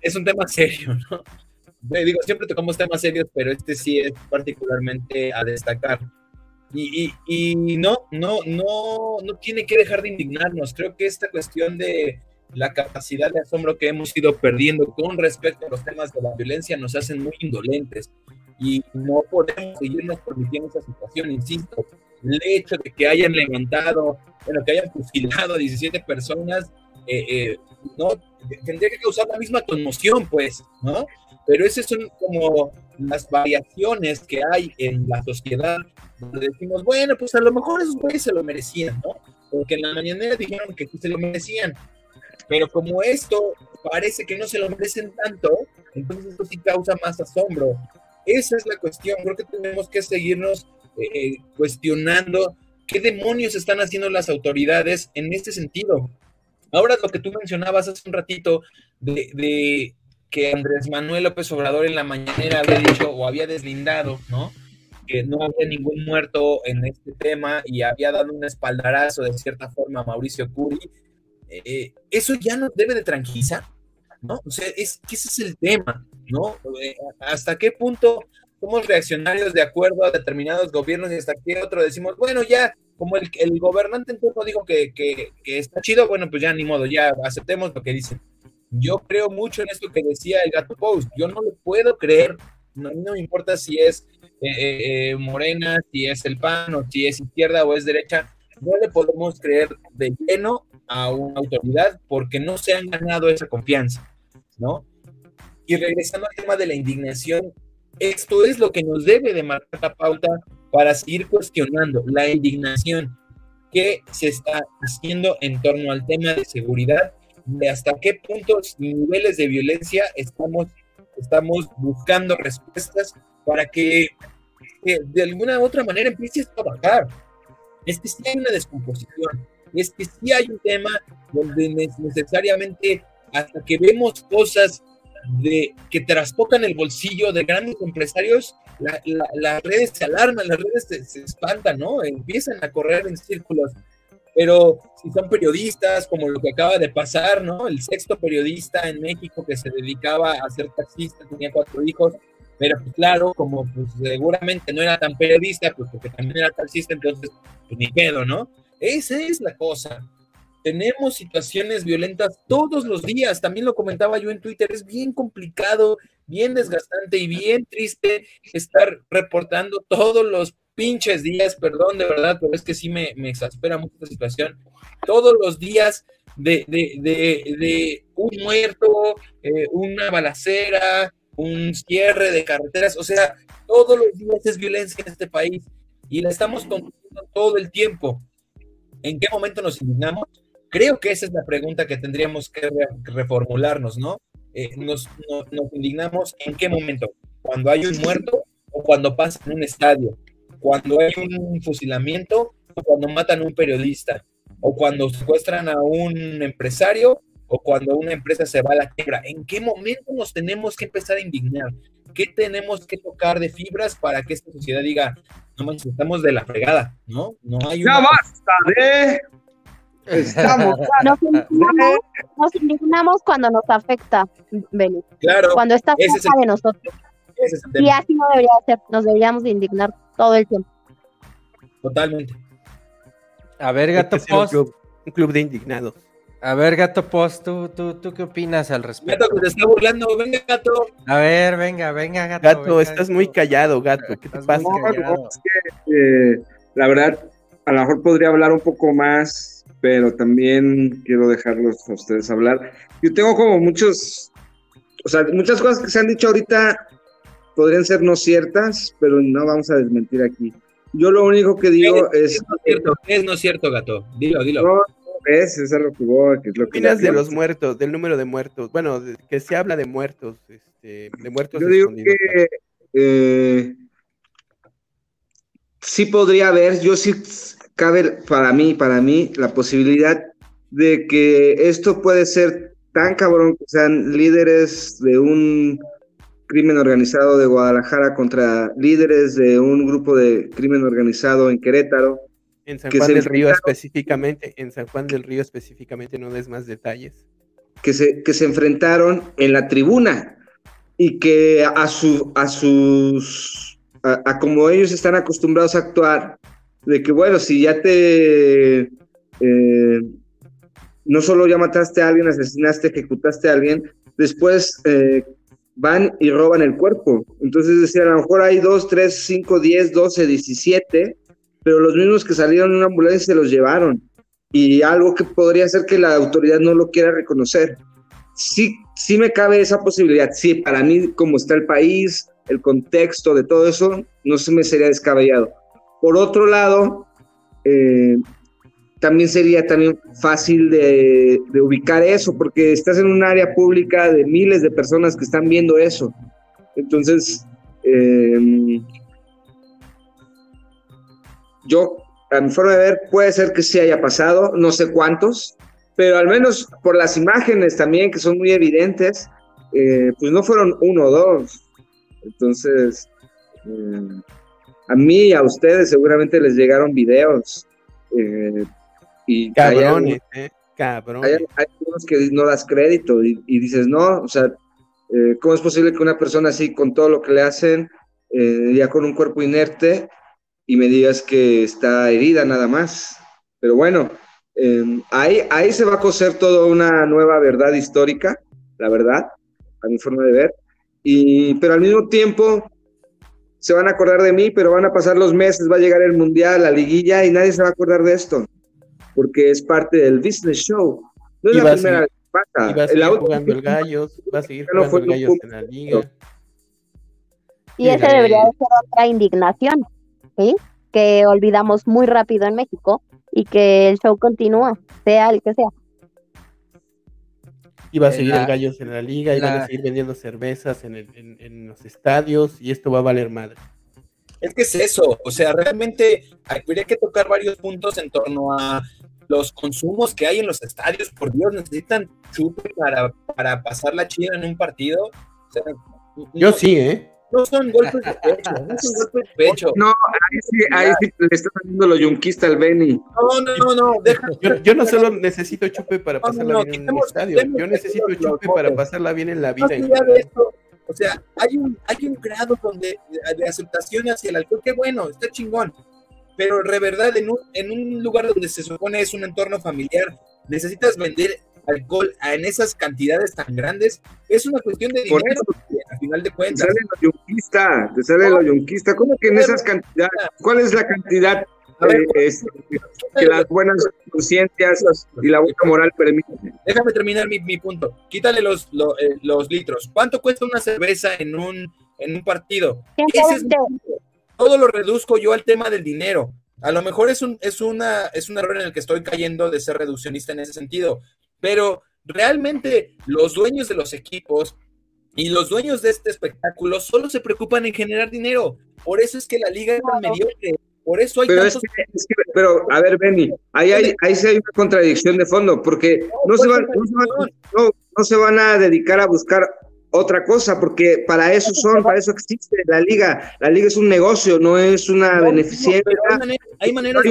Es un tema serio, ¿no? Digo, siempre tocamos temas serios, pero este sí es particularmente a destacar. Y, y, y, no, no, no, no tiene que dejar de indignarnos. Creo que esta cuestión de la capacidad de asombro que hemos ido perdiendo con respecto a los temas de la violencia nos hacen muy indolentes y no podemos seguirnos permitiendo esa situación, insisto el hecho de que hayan levantado, bueno, que hayan fusilado a 17 personas, eh, eh, no, tendría que causar la misma conmoción, pues, ¿no? Pero esas son como las variaciones que hay en la sociedad, decimos, bueno, pues a lo mejor esos güeyes se lo merecían, ¿no? Porque en la mañanera dijeron que se lo merecían. Pero como esto parece que no se lo merecen tanto, entonces eso sí causa más asombro. Esa es la cuestión. Creo que tenemos que seguirnos eh, cuestionando qué demonios están haciendo las autoridades en este sentido. Ahora lo que tú mencionabas hace un ratito de, que Andrés Manuel López Obrador en la mañanera había dicho o había deslindado, ¿no? Que no había ningún muerto en este tema y había dado un espaldarazo de cierta forma a Mauricio Curi. Eh, eso ya nos debe de tranquilizar, ¿no? O sea, es que ese es el tema, ¿no? Eh, ¿Hasta qué punto somos reaccionarios de acuerdo a determinados gobiernos y hasta que otro decimos, bueno, ya, como el, el gobernante en turno dijo que, que, está chido, bueno, pues ya ni modo, ya aceptemos lo que dicen. Yo creo mucho en esto que decía el gato Post, yo no lo puedo creer, no, no me importa si es eh, eh, morena, si es el PAN o si es izquierda o es derecha, no le podemos creer de lleno a una autoridad porque no se han ganado esa confianza, ¿no? Y regresando al tema de la indignación, esto es lo que nos debe de marcar la pauta para seguir cuestionando la indignación que se está haciendo en torno al tema de seguridad, de hasta qué puntos niveles de violencia estamos, estamos buscando respuestas para que, de alguna u otra manera empiece a bajar. Es que sí hay una descomposición, es que sí hay un tema donde necesariamente hasta que vemos cosas de que trastocan el bolsillo de grandes empresarios, las redes se alarman, las redes se, espantan, ¿no? Empiezan a correr en círculos. Pero si son periodistas, como lo que acaba de pasar, ¿no? El sexto periodista en México que se dedicaba a ser taxista, tenía cuatro hijos, pero pues claro, como pues seguramente no era tan periodista, pues porque también era taxista, entonces pues ni pedo, ¿no? Esa es la cosa. tenemos situaciones violentas todos los días. También lo comentaba yo en Twitter, es bien complicado, bien desgastante y bien triste estar reportando todos los pinches días, perdón de verdad, pero es que sí me, exaspera mucho esta situación. Todos los días de, de, un muerto, eh, una balacera, un cierre de carreteras, o sea, todos los días es violencia en este país y la estamos todo el tiempo. ¿En qué momento nos indignamos? Creo que esa es la pregunta que tendríamos que reformularnos, ¿no? Eh, nos, indignamos en qué momento, cuando hay un muerto o cuando pasa en un estadio, cuando hay un fusilamiento o cuando matan a un periodista, o cuando secuestran a un empresario o cuando una empresa se va a la quiebra. ¿En qué momento nos tenemos que empezar a indignar? ¿Qué tenemos que tocar de fibras para que esta sociedad diga, no manches, estamos de la fregada, ¿no? No hay una... ¡Ya basta de Estamos. Nos indignamos, cuando nos afecta, Benny. Claro. Cuando está cerca de nosotros. y así no debería ser. Nos deberíamos de indignar todo el tiempo. Totalmente. A ver, Gato Post. Un club, de indignados. A ver, Gato Post, ¿tú, tú, tú qué opinas al respecto? Gato, que te está burlando. Venga, Gato. A ver, venga, venga, Gato. Gato, estás muy callado, Gato. ¿Qué te pasa? Eh, la verdad, a lo mejor podría hablar un poco más pero también quiero dejarlos a ustedes hablar. Yo tengo como muchos, o sea, muchas cosas que se han dicho ahorita podrían ser no ciertas, pero no vamos a desmentir aquí. Yo lo único que digo es... Es no cierto, es no cierto, gato. Dilo, dilo. No, es, es algo que voy, que es lo ¿Qué opinas de los muertos, del número de muertos? Bueno, que se habla de muertos, este, de muertos. Yo digo que eh, sí podría haber, yo sí cabe para mí, para mí, la posibilidad de que esto puede ser tan cabrón que sean líderes de un crimen organizado de Guadalajara contra líderes de un grupo de crimen organizado en Querétaro. En San Juan del Río específicamente, en San Juan del Río específicamente, no des más detalles. Que se, que se enfrentaron en la tribuna y que a, su, a sus, a como ellos están acostumbrados a actuar, de que, bueno, si ya te... Eh, no solo ya mataste a alguien, asesinaste, ejecutaste a alguien, después eh, van y roban el cuerpo. Entonces decía, a lo mejor hay dos, tres, cinco, diez, doce, diecisiete, pero los mismos que salieron en una ambulancia se los llevaron. Y algo que podría ser que la autoridad no lo quiera reconocer. Sí, sí me cabe esa posibilidad. Sí, para mí, como está el país, el contexto de todo eso, no se me sería descabellado. Por otro lado, eh, también sería también fácil de, ubicar eso, porque estás en un área pública de miles de personas que están viendo eso. Entonces, em, yo, a mi forma de ver, puede ser que sí haya pasado, no sé cuántos, pero al menos por las imágenes también, que son muy evidentes, eh, pues no fueron uno o dos. Entonces, em, a mí y a ustedes seguramente les llegaron videos. Eh, y cabrones, hay, eh, cabrones. Hay, algunos que no das crédito y, dices, no, o sea, eh, ¿cómo es posible que una persona así, con todo lo que le hacen, ya con un cuerpo inerte, y me digas que está herida nada más? Pero bueno, em, ahí, ahí se va a coser toda una nueva verdad histórica, la verdad, a mi forma de ver. Y, pero al mismo tiempo, se van a acordar de mí, pero van a pasar los meses, va a llegar el mundial, la liguilla y nadie se va a acordar de esto, porque es parte del business show. No es la primera vez que pasa. Y va a seguir jugando el Gallos, va a seguir jugando el Gallos en la liga. Y esa debería ser otra indignación, ¿sí? Que olvidamos muy rápido en México y que el show continúa, sea el que sea. Iba a seguir el Gallos en la liga, iban a seguir vendiendo cervezas en, en, los estadios y esto va a valer madre. Es que es eso, o sea, realmente habría que tocar varios puntos en torno a los consumos que hay en los estadios. Por Dios, necesitan chupe para, para pasar la chida en un partido. Yo sí, ¿eh? No son golpes de pecho, no son golpes de pecho. No, ahí sí, ahí sí le está haciendo lo yunquista al Benny. No, no, no, deja. Yo, no solo necesito chupe para pasarla bien en un estadio, yo necesito chupe para pasarla bien en la vida. o sea, hay un, hay un grado donde, de aceptación hacia el alcohol, que bueno, está chingón. Pero de verdad, en un, en un lugar donde se supone es un entorno familiar, necesitas vender alcohol en esas cantidades tan grandes, es una cuestión de dinero, a final de cuentas. Te sale lo yunquista, te sale lo yunquista. ¿Cómo que en esas cantidades? ¿Cuál es la cantidad eh, que las buenas conciencias y la buena moral permiten? Déjame terminar mi, mi punto. Quítale los, eh, los litros. ¿Cuánto cuesta una cerveza en un, en un partido? todo lo reduzco yo al tema del dinero. A lo mejor es un, es, una, es un error en el que estoy cayendo de ser reduccionista en ese sentido, pero realmente los dueños de los equipos y los dueños de este espectáculo solo se preocupan en generar dinero. Por eso es que la liga es tan mediocre. Por eso hay pero, pero a ver, Benny, ahí, hay, ahí sí hay una contradicción de fondo, porque no, se van, no, no se van a dedicar a buscar otra cosa, porque para eso son, para eso existe la liga. La liga es un negocio, no es una beneficencia. hay, maneras de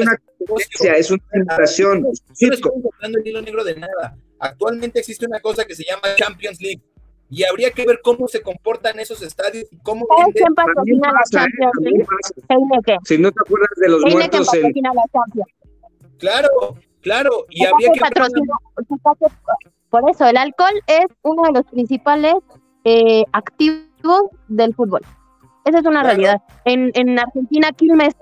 es una invitación. No estoy el hilo negro de nada. Actualmente existe una cosa que se llama Champions League y habría que ver cómo se comportan esos estadios y cómo ¿Quién patrocina la Champions League? Si no te acuerdas de los muertos en... Claro, claro, y habría que Por eso, el alcohol es uno de los principales eh, activos del fútbol. Esa es una realidad. En, en Argentina, Quilmes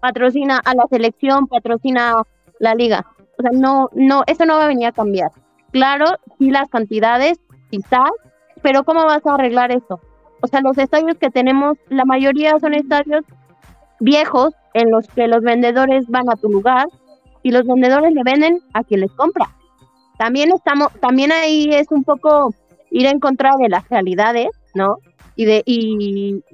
patrocina a la selección, patrocina la liga. O sea, no, no, eso no va a venir a cambiar. Claro, sí las cantidades, quizás, pero ¿cómo vas a arreglar eso? O sea, los estadios que tenemos, la mayoría son estadios viejos en los que los vendedores van a tu lugar y los vendedores le venden a quien les compra. También estamos, también ahí es un poco ir en contra de las realidades, ¿no? Y de, y,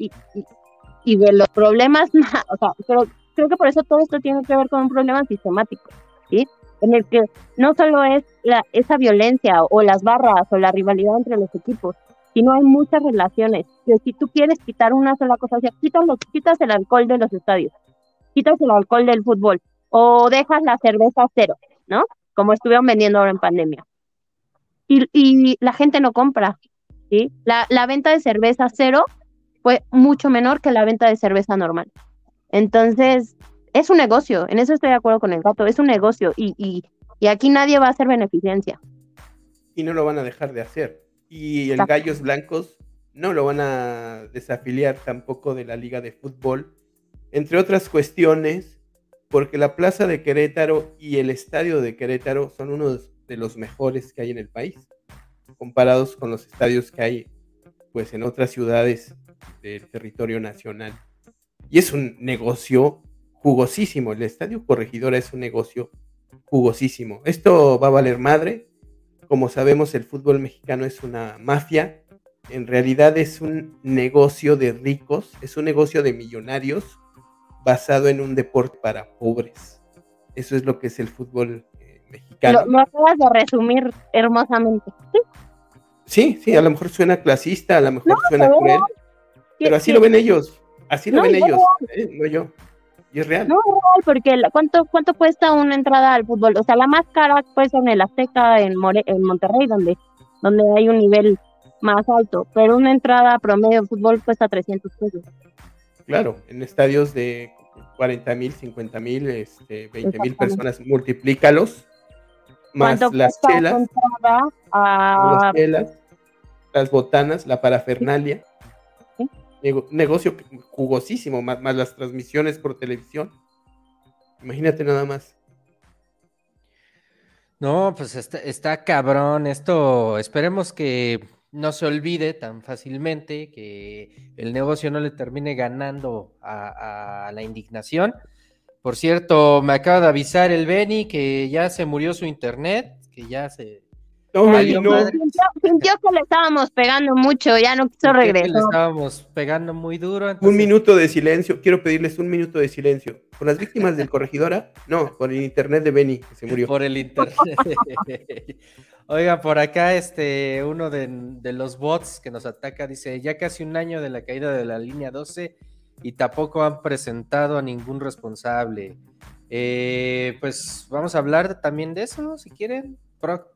y, de los problemas, o sea, creo, creo que por eso todo esto tiene que ver con un problema sistemático, ¿sí? En el que no solo es la, esa violencia o las barras o la rivalidad entre los equipos, sino hay muchas relaciones. Que si tú quieres quitar una sola cosa, o sea, quitas el alcohol de los estadios, quitas el alcohol del fútbol o dejas la cerveza cero, ¿no? Como estuvieron vendiendo ahora en pandemia y, la gente no compra. ¿sí? La, la venta de cerveza cero fue mucho menor que la venta de cerveza normal. Entonces, es un negocio, en eso estoy de acuerdo con el gato, es un negocio y, y, y, aquí nadie va a hacer beneficencia. Y no lo van a dejar de hacer. Y el Gallos Blancos no lo van a desafiliar tampoco de la Liga de Fútbol, entre otras cuestiones, porque la Plaza de Querétaro y el Estadio de Querétaro son unos de los mejores que hay en el país, comparados con los estadios que hay pues en otras ciudades del territorio nacional. Y es un negocio jugosísimo. El Estadio Corregidora es un negocio jugosísimo. Esto va a valer madre. Como sabemos, el fútbol mexicano es una mafia. En realidad es un negocio de ricos, es un negocio de millonarios basado en un deporte para pobres. Eso es lo que es el fútbol lo, acabas de resumir hermosamente. ¿Sí? sí, a lo mejor suena clasista, a lo mejor suena cruel, pero así lo ven ellos, así lo ven ellos, ¿eh? no yo. Y es real. No, es real, porque ¿cuánto, ¿cuánto cuesta una entrada al fútbol? O sea, la más cara pues en el Azteca, en, en Monterrey, donde, donde hay un nivel más alto, pero una entrada promedio de fútbol cuesta 300 pesos. Claro, en estadios de 40 mil, 50 mil, este, 20 mil personas, multiplícalos más las chelas, las chelas, las botanas, la parafernalia. negocio jugosísimo, más, más las transmisiones por televisión. Imagínate nada más. No, pues está, está, cabrón. Esto esperemos que no se olvide tan fácilmente, que el negocio no le termine ganando a, a la indignación. Por cierto, me acaba de avisar el Benny que ya se murió su internet, que ya se. No, Sintió, que le estábamos pegando mucho, ya no quiso regresar. Le estábamos pegando muy duro. Un minuto de silencio, quiero pedirles un minuto de silencio. ¿Por las víctimas del corregidora? No, por el internet de Benny, que se murió. Por el internet. Oiga, por acá este, uno de, de los bots que nos ataca dice, ya casi un año de la caída de la línea 12 y tampoco han presentado a ningún responsable. Eh, pues vamos a hablar también de eso, si quieren,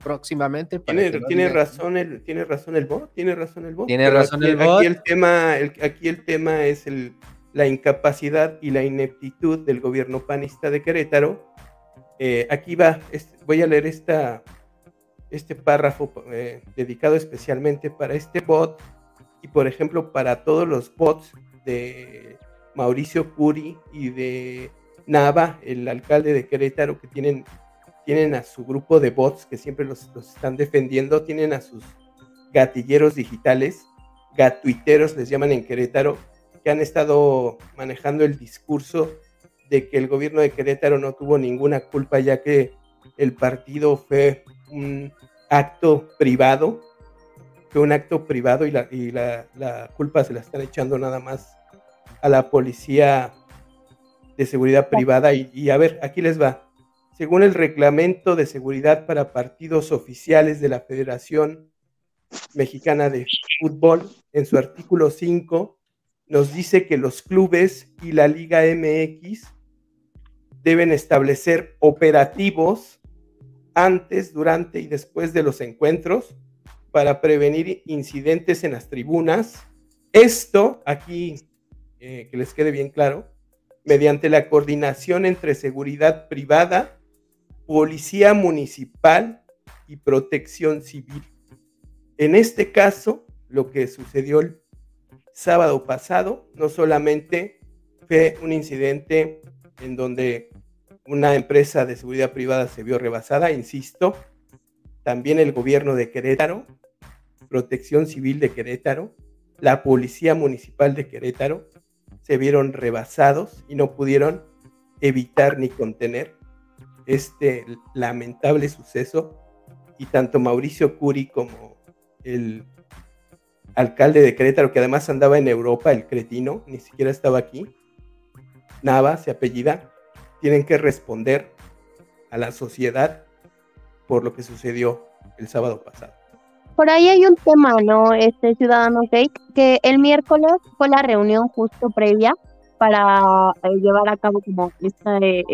próximamente. ¿Tiene, razón el, tiene razón el bot, tiene razón el bot. Tiene razón aquí, el bot. Aquí el tema, aquí el tema es el, la incapacidad y la ineptitud del gobierno panista de Querétaro Eh, aquí va, voy a leer esta, este párrafo eh, dedicado especialmente para este bot y por ejemplo para todos los bots de Mauricio Curi y de Nava, el alcalde de Querétaro, que tienen, tienen a su grupo de bots que siempre los, los están defendiendo, tienen a sus gatilleros digitales, gatuiteros les llaman en Querétaro, que han estado manejando el discurso de que el gobierno de Querétaro no tuvo ninguna culpa ya que el partido fue un acto privado, fue un acto privado y la, y la, la culpa se la están echando nada más a la policía de seguridad privada. Y, a ver, aquí les va. Según el reglamento de seguridad para partidos oficiales de la Federación Mexicana de Fútbol, en su artículo 5, nos dice que los clubes y la Liga MX deben establecer operativos antes, durante y después de los encuentros para prevenir incidentes en las tribunas. Esto, aquí, eh, que les quede bien claro, mediante la coordinación entre seguridad privada, policía municipal y protección civil. En este caso, lo que sucedió el sábado pasado no solamente fue un incidente en donde una empresa de seguridad privada se vio rebasada, insisto, también el gobierno de Querétaro, Protección Civil de Querétaro, la Policía Municipal de Querétaro, se vieron rebasados y no pudieron evitar ni contener este lamentable suceso. Y tanto Mauricio Curi como el alcalde de Querétaro, que además andaba en Europa, el cretino, ni siquiera estaba aquí, Nava se apellida, tienen que responder a la sociedad por lo que sucedió el sábado pasado. Por ahí hay un tema, ¿no? Este ciudadano Cake, que el miércoles fue la reunión justo previa para eh, llevar a cabo como este,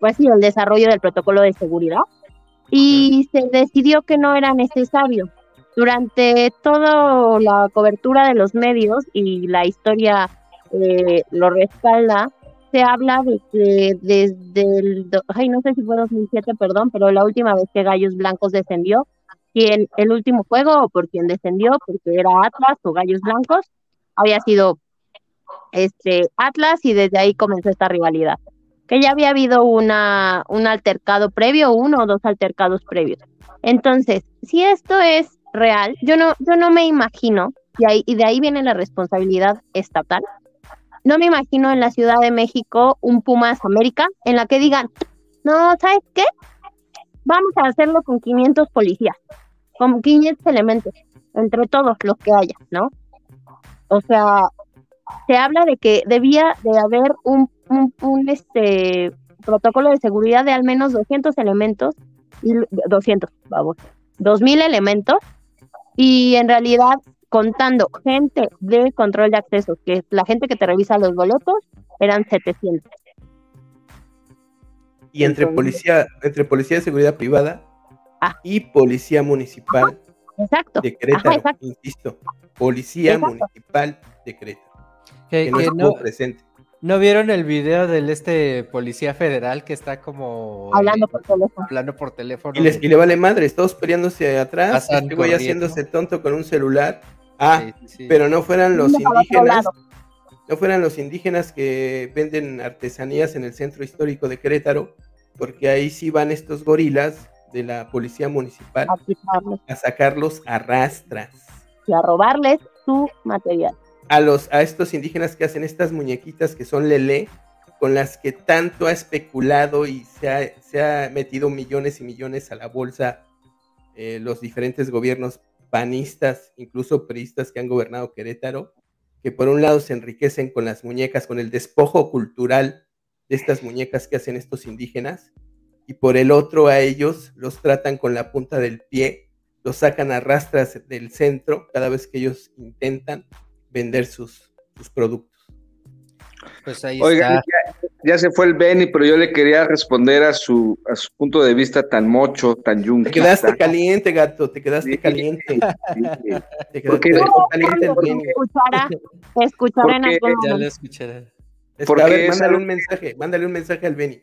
pues sí, el desarrollo del protocolo de seguridad y se decidió que no era necesario. Durante toda la cobertura de los medios y la historia eh, lo respalda, se habla de que desde el, ay, no sé si fue 2007, perdón, pero la última vez que Gallos Blancos descendió, quien el último juego o por quien descendió, porque era Atlas o Gallos Blancos, había sido este Atlas y desde ahí comenzó esta rivalidad. Que ya había habido una, un altercado previo, uno o dos altercados previos. Entonces, si esto es real, yo no, yo no me imagino, y, ahí, y de ahí viene la responsabilidad estatal, no me imagino en la Ciudad de México un Pumas América en la que digan, no, ¿sabes qué? Vamos a hacerlo con 500 policías con 500 elementos, entre todos los que haya, ¿no? O sea, se habla de que debía de haber un, un, este protocolo de seguridad de al menos 200 elementos, y 200, vamos, 2000 elementos, y en realidad contando gente de control de acceso, que es la gente que te revisa los boletos, eran 700. Y entre policía, entre policía de seguridad privada Ah. y Policía Municipal de Querétaro, insisto, Policía Municipal de Querétaro. Que, no, presente. ¿No vieron el video del este policía federal que está como hablando por teléfono? Hablando por teléfono. Y, les, y le vale madre, todos peleándose atrás, este voy haciéndose tonto con un celular. Ah, pero no fueran los indígenas, no fueran los indígenas que venden artesanías en el centro histórico de Querétaro, porque ahí sí van estos gorilas de la policía municipal a, sacarlos a rastras. Y a robarles su material. A, los, a estos indígenas que hacen estas muñequitas que son lele, con las que tanto ha especulado y se ha, se ha metido millones y millones a la bolsa eh, los diferentes gobiernos panistas, incluso priistas que han gobernado Querétaro, que por un lado se enriquecen con las muñecas, con el despojo cultural de estas muñecas que hacen estos indígenas, y por el otro a ellos los tratan con la punta del pie, los sacan a rastras del centro cada vez que ellos intentan vender sus, sus productos. Pues ahí Oiga, Ya, se fue el Benny, pero yo le quería responder a su, a su punto de vista tan mocho, tan yunque. Te quedaste caliente, gato, te quedaste caliente. Te quedaste caliente el Benny. Escuchará, en Ya lo escucharé. a ver, mándale un mensaje, mándale un mensaje al Benny.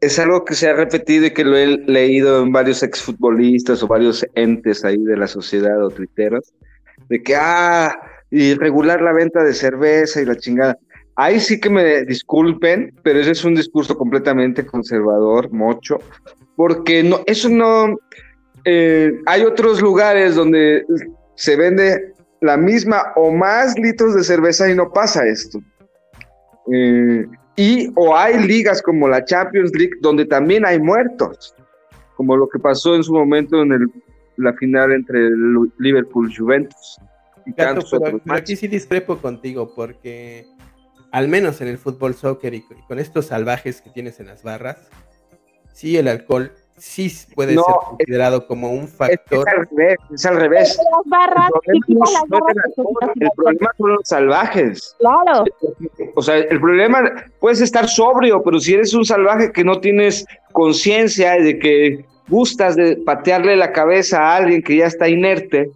es algo que se ha repetido y que lo he leído en varios exfutbolistas o varios entes ahí de la sociedad o tuiteros, de que, ah, y regular la venta de cerveza y la chingada. Ahí sí que me disculpen, pero ese es un discurso completamente conservador, mocho, porque no, eso no, eh, hay otros lugares donde se vende la misma o más litros de cerveza y no pasa esto. Eh, y o hay ligas como la Champions League donde también hay muertos, como lo que pasó en su momento en el, la final entre el Liverpool Juventus. Y pero, aquí sí discrepo contigo porque al menos en el fútbol soccer y con estos salvajes que tienes en las barras, sí el alcohol sí puede ser considerado como un factor. Es, al revés, es al revés. Las barras, el problema, son los salvajes. Claro. O sea, el problema, puedes estar sobrio, pero si eres un salvaje que no tienes conciencia de que gustas de patearle la cabeza a alguien que ya está inerte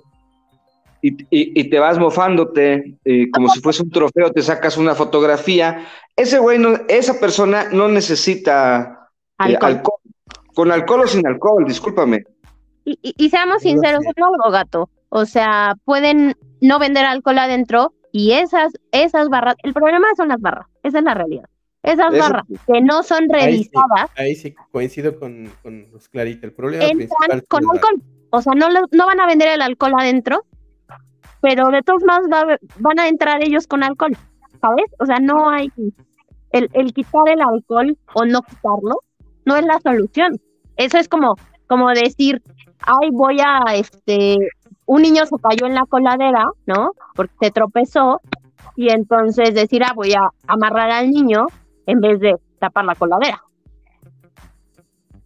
y, y, te vas mofándote eh, como si fuese un trofeo, te sacas una fotografía, ese güey, no, esa persona no necesita eh, alcohol con alcohol o sin alcohol, discúlpame. Y, seamos sinceros, es algo gato. O sea, pueden no vender alcohol adentro y esas, esas barras, el problema son las barras, esa es la realidad. Esas barras que no son revisadas. Ahí sí, coincido con, con los Clarita. El problema principal con alcohol. O sea, no, no van a vender el alcohol adentro, pero de todos modos van a entrar ellos con alcohol, ¿sabes? O sea, no hay el, el quitar el alcohol o no quitarlo no es la solución. Eso es como, como decir, ay, voy a, este, un niño se cayó en la coladera, ¿no? Porque se tropezó, y entonces decir, ah, voy a amarrar al niño en vez de tapar la coladera.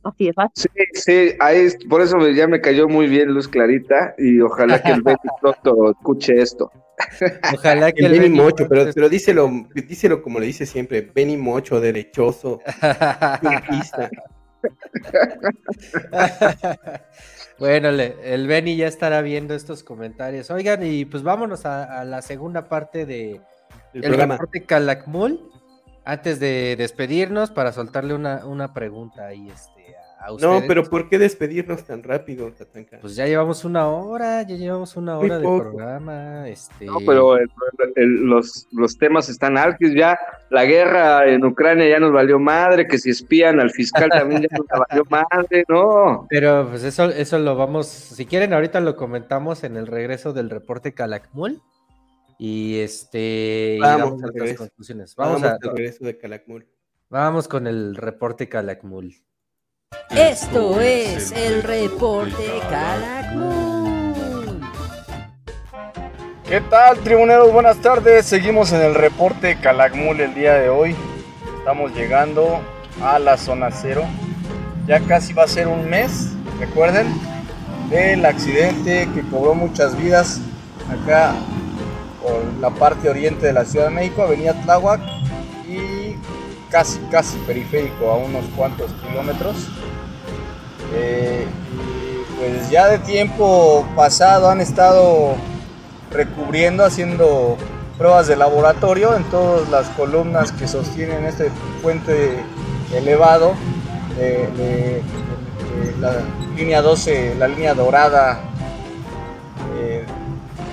Así de fácil. Sí, sí, ahí, por eso ya me cayó muy bien Luz Clarita y ojalá que el Betty pronto escuche esto. Ojalá que el Benny Mocho, pero, pero díselo, díselo como le dice siempre, Benny Mocho, derechoso, bueno, el Benny ya estará viendo estos comentarios. Oigan, y pues vámonos a, la segunda parte de el, el reporte Calakmul. Antes de despedirnos, para soltarle una, una pregunta ahí, este. No, pero ¿por qué despedirnos tan rápido, Tatanka? Pues ya llevamos una hora, ya llevamos una hora de programa. Este... No, pero los, los temas están altos ya. La guerra en Ucrania ya nos valió madre, que si espían al fiscal también ya nos valió madre, no. Pero pues eso, eso lo vamos, si quieren ahorita lo comentamos en el regreso del reporte Calakmul. Y este vamos, a las conclusiones. Vamos, al regreso de Calakmul. Vamos con el reporte Calakmul. Esto es el reporte Calakmul. ¿Qué tal, tribuneros? Buenas tardes. Seguimos en el reporte Calakmul el día de hoy. Estamos llegando a la zona cero. Ya casi va a ser un mes, recuerden, del accidente que cobró muchas vidas acá por la parte oriente de la Ciudad de México, Avenida Tláhuac casi, casi periférico a unos cuantos kilómetros. Eh, pues ya de tiempo pasado han estado recubriendo, haciendo pruebas de laboratorio en todas las columnas que sostienen este puente elevado la línea 12, la línea dorada eh,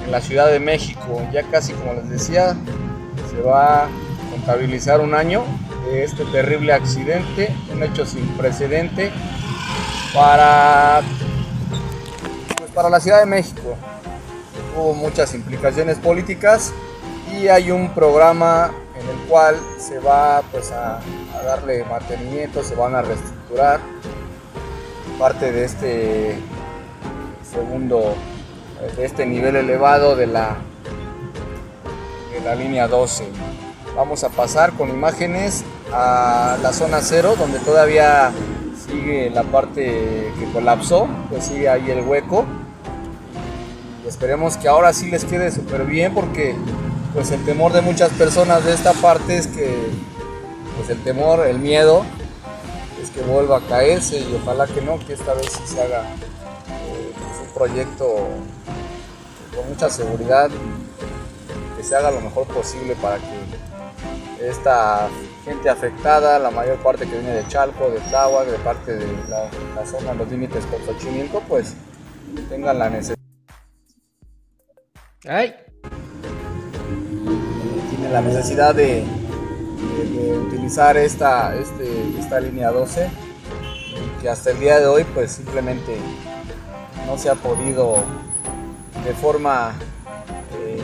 en la Ciudad de México. Ya casi como les decía, se va a contabilizar un año de este terrible accidente, un hecho sin precedente para, pues, para la Ciudad de México. Hubo muchas implicaciones políticas y hay un programa en el cual se va pues, a, darle mantenimiento, se van a reestructurar parte de este segundo, de este nivel elevado de la, de la línea 12. Vamos a pasar con imágenes a la zona 0 donde todavía sigue la parte que colapsó, pues sigue ahí el hueco. Y esperemos que ahora sí les quede súper bien porque pues el temor de muchas personas de esta parte es que pues el temor, el miedo es que vuelva a caerse y ojalá que no, que esta vez se haga eh, un proyecto con mucha seguridad, que se haga lo mejor posible para que esta gente afectada, la mayor parte que viene de Chalco, de Tláhuac, de parte de la, la zona, los límites con Xochimilco, pues tengan la necesidad. ¡Ay! Tiene la necesidad de, de- de utilizar esta, este, esta línea 12, que hasta el día de hoy, pues simplemente no se ha podido de forma eh,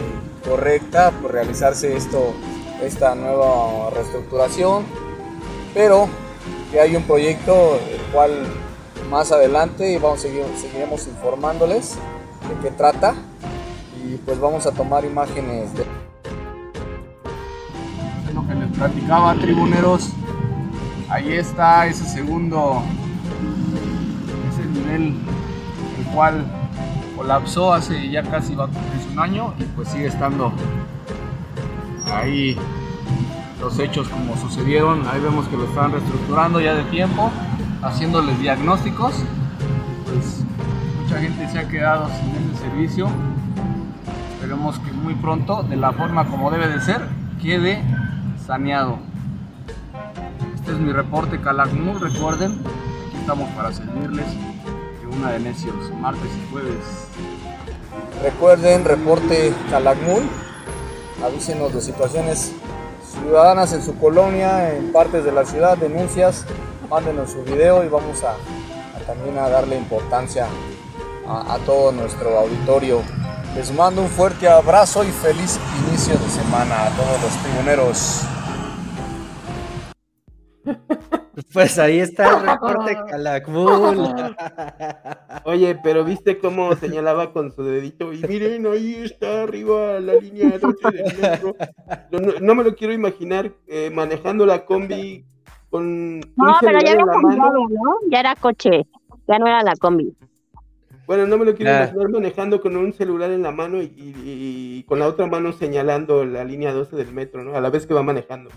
correcta pues, realizarse esto, esta nueva reestructuración, pero que hay un proyecto el cual más adelante vamos a seguir, seguiremos informándoles de qué trata y pues vamos a tomar imágenes de lo que les platicaba tribuneros. Ahí está ese segundo ese nivel el cual colapsó hace ya casi va a un año y pues sigue estando ahí los hechos como sucedieron. Ahí vemos que lo están reestructurando ya de tiempo, haciéndoles diagnósticos. Pues mucha gente se ha quedado sin ese servicio. Esperemos que muy pronto, de la forma como debe de ser, quede saneado. Este es mi reporte Calakmul, recuerden, aquí estamos para servirles de una de necios, martes y jueves. Recuerden, reporte Calakmul, avísenos de situaciones ciudadanas en su colonia, en partes de la ciudad, denuncias, mándenos su video y vamos a, también a darle importancia a, a todo nuestro auditorio. Les mando un fuerte abrazo y feliz inicio de semana a todos los tribuneros. Pues ahí está el reporte Calakmul. Oye, pero viste cómo señalaba con su dedito y miren, ahí está arriba la línea 12 del metro. No, no- no me lo quiero imaginar eh, manejando la combi con No, un pero ya celular había en la mano. cambiado, ¿no? Ya era coche, ya no era la combi. Bueno, no me lo quiero Ah. imaginar manejando con un celular en la mano y, y- y con la otra mano señalando la línea 12 del metro, ¿no? A la vez que va manejando.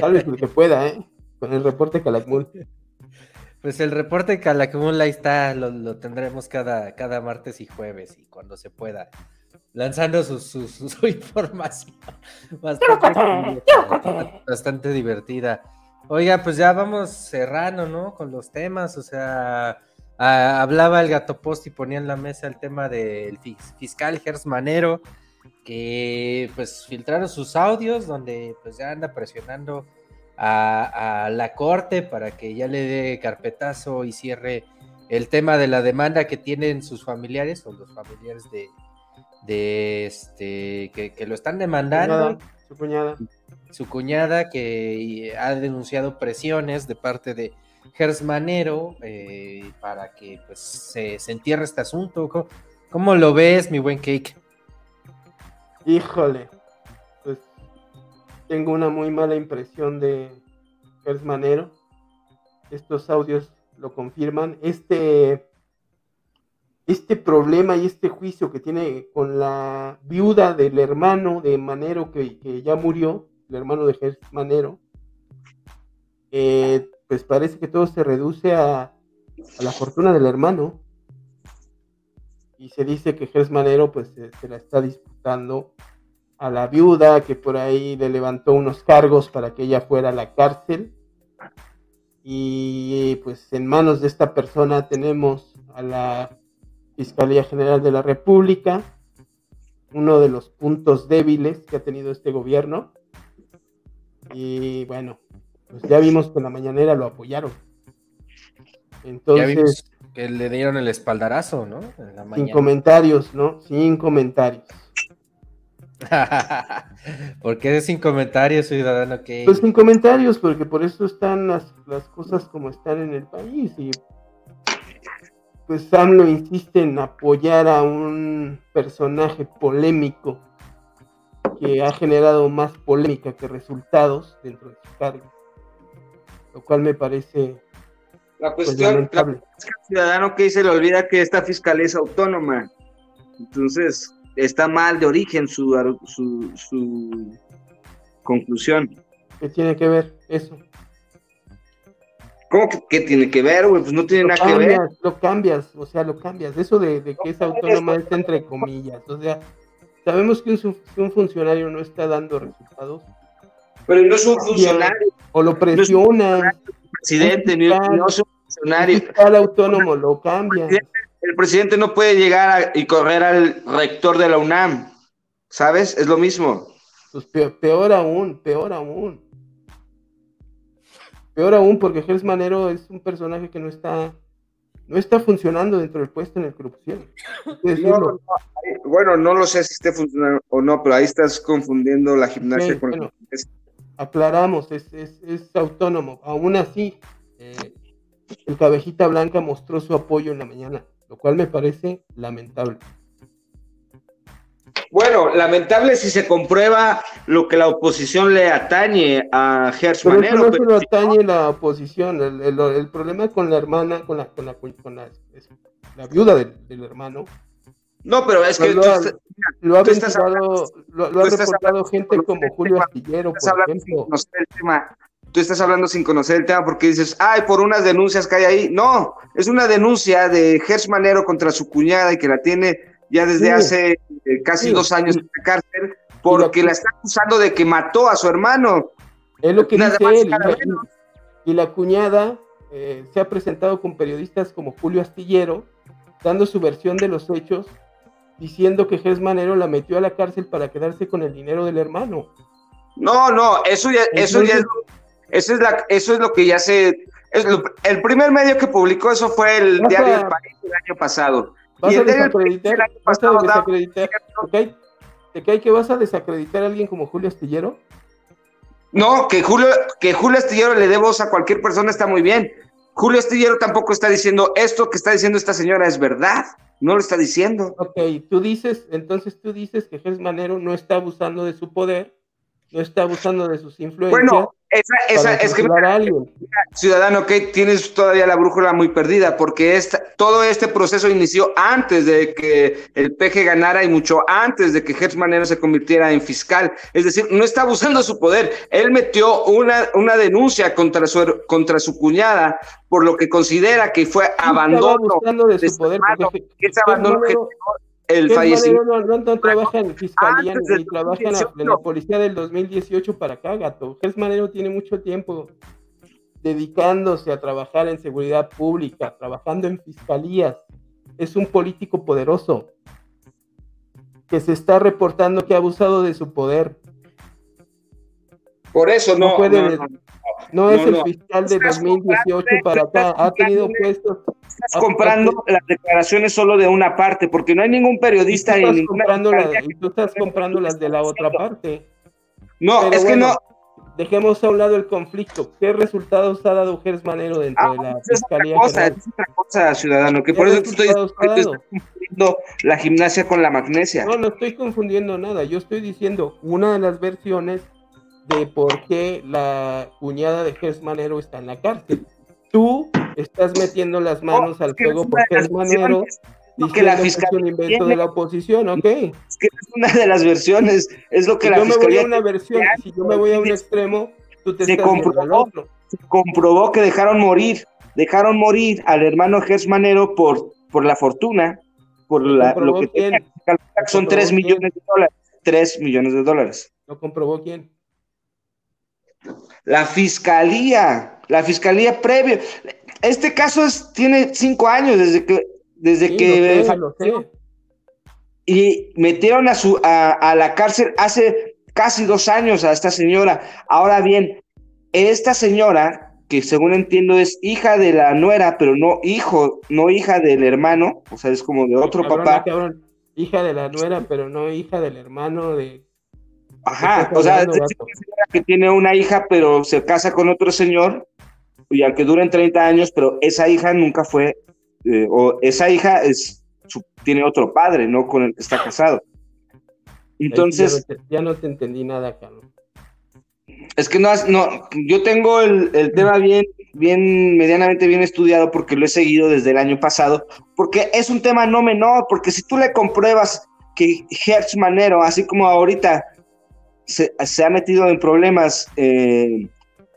Tal vez el que pueda, ¿eh? Con el reporte Calakmul. Pues el reporte Calakmul ahí está, lo, lo tendremos cada, cada martes y jueves y cuando se pueda. Lanzando su, su, su- su información. Bastante, bastante divertida. Oiga, pues ya vamos cerrando, ¿no? Con los temas, o sea, hablaba el gato post y ponía en la mesa el tema del fis- fiscal Gers Manero, que pues filtraron sus audios donde pues ya anda presionando a, a la corte para que ya le dé carpetazo y cierre el tema de la demanda que tienen sus familiares o los familiares de, de este que, que lo están demandando su cuñada. su cuñada que ha denunciado presiones de parte de Gers Manero eh, para que pues se, se entierre este asunto. ¿Cómo, cómo lo ves, mi buen Cake? Híjole, tengo una muy mala impresión de Gers Manero. Estos audios lo confirman. Este, este problema y este juicio que tiene con la viuda del hermano de Manero que, que ya murió, el hermano de Gers Manero, eh, pues parece que todo se reduce a, a la fortuna del hermano. Y se dice que Gers Manero pues se la está disputando a la viuda que por ahí le levantó unos cargos para que ella fuera a la cárcel. Y pues en manos de esta persona tenemos a la Fiscalía General de la República, uno de los puntos débiles que ha tenido este gobierno. Y bueno, pues ya vimos que en la mañanera lo apoyaron. Ya Entonces, vimos que le dieron el espaldarazo, ¿no? En la sin comentarios, ¿no? Sin comentarios. ¿Por qué sin comentarios, ciudadano Cake? Pues sin comentarios, porque por eso están las, las cosas como están en el país. Y pues AMLO insiste en apoyar a un personaje polémico que ha generado más polémica que resultados dentro de su cargo. Lo cual me parece La pues, cuestión, la lamentable. es que al ciudadano que se le olvida que esta fiscalía es autónoma. Entonces, está mal de origen su, su, su conclusión. ¿Qué tiene que ver eso? ¿Cómo que qué tiene que ver, güey? Pues no tiene Lo nada que ver. lo cambias, o sea, lo cambias. Eso de, de que es autónoma es entre comillas. O sea, sabemos que un, funcionario no está dando resultados Pero no es un funcionario. O lo presiona. presidente, no es un funcionario. El autónomo lo cambia. El presidente no puede llegar y correr al rector de la UNAM. ¿Sabes? Es lo mismo. Pues peor, aún, peor aún. Peor aún, porque Gers Manero es un personaje que no está no está funcionando dentro del puesto en el corrupción. bueno, no lo sé si esté funcionando o no, pero ahí estás confundiendo la gimnasia con la Aclaramos, es, autónomo. Aún así, eh, el cabejita blanca mostró su apoyo en la mañana, lo cual me parece lamentable. Bueno, lamentable si se comprueba lo que la oposición le atañe a Gers pero Manero. no pero... atañe la oposición, el, problema con la hermana, con la, con la, con la, la viuda del, hermano. No, pero es que lo, ha, lo ha, lo, ha reportado gente como Julio Astillero, por ejemplo. El tema. Tú estás hablando sin conocer el tema porque dices, ay, por unas denuncias que hay ahí. No, es una denuncia de Gers Manero contra su cuñada y que la tiene ya desde hace eh, casi dos años en la cárcel, porque la, está acusando de que mató a su hermano. Es lo que dice él. Y la, cuñada eh, se ha presentado con periodistas como Julio Astillero, dando su versión de los hechos, diciendo que Gers Manero la metió a la cárcel para quedarse con el dinero del hermano. No, no, eso ya, eso ya es, eso es, la, eso es lo que ya se... Es el primer medio que publicó eso fue el Diario del País el año pasado. Vas a desacreditar, vas a desacreditar, ¿te cae que vas a desacreditar a alguien como Julio Astillero? No, que Julio, que Julio Astillero le dé voz a cualquier persona está muy bien. Julio Astillero tampoco está diciendo esto que está diciendo esta señora es verdad, no lo está diciendo. Ok, tú dices, entonces tú dices que Jesús Manero no está abusando de su poder, no está abusando de sus influencias. Bueno, esa, esa es que ciudadano que tienes todavía la brújula muy perdida porque esta, todo este proceso inició antes de que el PG ganara y mucho antes de que Gertz Manero se convirtiera en fiscal. Es decir, no está abusando su poder. Él metió una, una denuncia contra su, contra su cuñada por lo que considera que fue abandono de su poder. abandono el fallecimiento. No, no, trabaja en fiscalía ni trabaja en la, policía del 2018 para acá, gato. Gers Manero tiene mucho tiempo dedicándose a trabajar en seguridad pública, trabajando en fiscalías. Es un político poderoso que se está reportando que ha abusado de su poder. Por eso no. No, es el fiscal de 2018 para acá. Ha tenido puestos estás comprando las declaraciones solo de una parte, porque no hay ningún periodista y tú comprando, tú estás comprando las de la otra parte. No, es que no. Dejemos a un lado el conflicto. ¿Qué resultados ha dado Gers Manero dentro ah, de la pues es fiscalía? Otra cosa, es otra cosa, ciudadano, que por eso tú estoy, confundiendo la gimnasia con la magnesia. No, no estoy confundiendo nada. Yo estoy diciendo una de las versiones de por qué la cuñada de Gers Manero está en la cárcel tú estás metiendo las manos al fuego porque es manero que la fiscalía es un invento de la oposición, ¿ok? Es que es una de las versiones, es lo que si la yo me voy a una versión, si yo me voy a un extremo, tú te se estás comprobó, otro. Se comprobó que dejaron morir, dejaron morir al hermano Gers Manero por, por la fortuna, por la, lo que tenía, son 3 millones de dólares. 3 millones de dólares. ¿Lo comprobó quién? La fiscalía la fiscalía previo. Este caso es, tiene cinco años desde que desde que y metieron a su a, la cárcel hace casi dos años a esta señora. Ahora bien, esta señora que según entiendo es hija de la nuera, pero no hijo, no hija del hermano, o sea, es como de otro papá. Hija de la nuera, pero no hija del hermano de Ajá, o sea, es una señora que tiene una hija, pero se casa con otro señor y aunque duren 30 años, pero esa hija nunca fue, eh, o esa hija es, tiene otro padre, ¿no? Con el que está casado. Entonces... Ya no te, entendí nada, Carlos. Es que no, no yo tengo el, el, tema bien, bien, medianamente bien estudiado porque lo he seguido desde el año pasado, porque es un tema no menor, porque si tú le compruebas que Hertz Manero, así como ahorita se, se ha metido en problemas eh,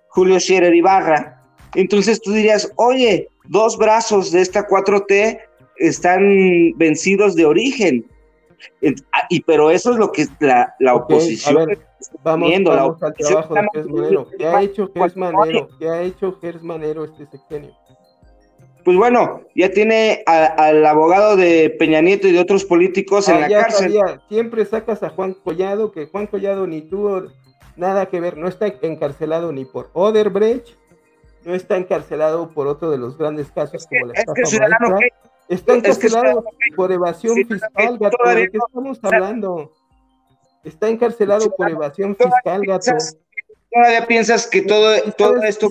Julio Scherer Ibarra, entonces tú dirías, oye, dos brazos de esta 4T están vencidos de origen. Ah, y pero eso es lo que la, la oposición. vamos, vamos al trabajo de Gers Manero. ¿Qué ha hecho Gers Manero? ¿Qué ha hecho Gers Manero este sexenio? Pues bueno, ya tiene al abogado de Peña Nieto y de otros políticos en ah, la cárcel. Siempre sacas a Juan Collado, que Juan Collado ni tuvo nada que ver, no está encarcelado ni por Oderbrecht, no está encarcelado por otro de los grandes casos como la estafa Está encarcelado por evasión fiscal, gato. ¿De qué estamos hablando? Está encarcelado por evasión fiscal, gato. Todavía piensas que todo, todo esto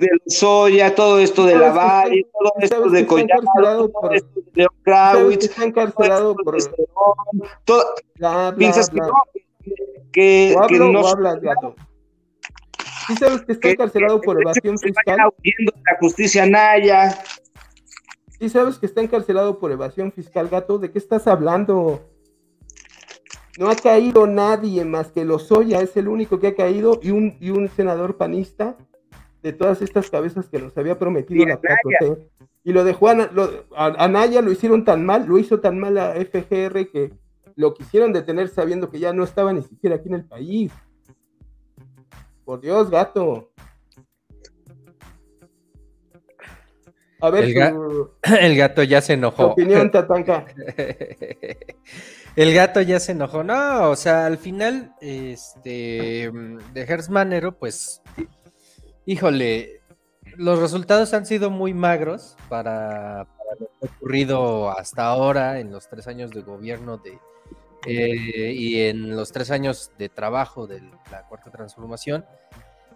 de soya, todo esto de la valle, todo esto de Collado, todo esto de Krawitz, está encarcelado por todo, piensas que no, que, que no hablas, gato. ¿Sí sabes que está encarcelado por evasión fiscal? La justicia Naya. ¿Sí sabes que está encarcelado por evasión fiscal, gato? ¿De qué estás hablando? No ha caído nadie más que Lozoya, es el único que ha caído, y un, y un senador panista de todas estas cabezas que nos había prometido la 4 Y lo de Juan, a, Naya lo hicieron tan mal, lo hizo tan mal a FGR que lo quisieron detener sabiendo que ya no estaba ni siquiera aquí en el país. Por Dios, gato. A ver, el, gato ya se enojó. opinión, Tatanka. el gato ya se enojó. No, o sea, al final, este, de Herzmanero, pues, híjole, los resultados han sido muy magros para, lo que ha ocurrido hasta ahora en los tres años de gobierno de, eh, y en los tres años de trabajo de la cuarta transformación.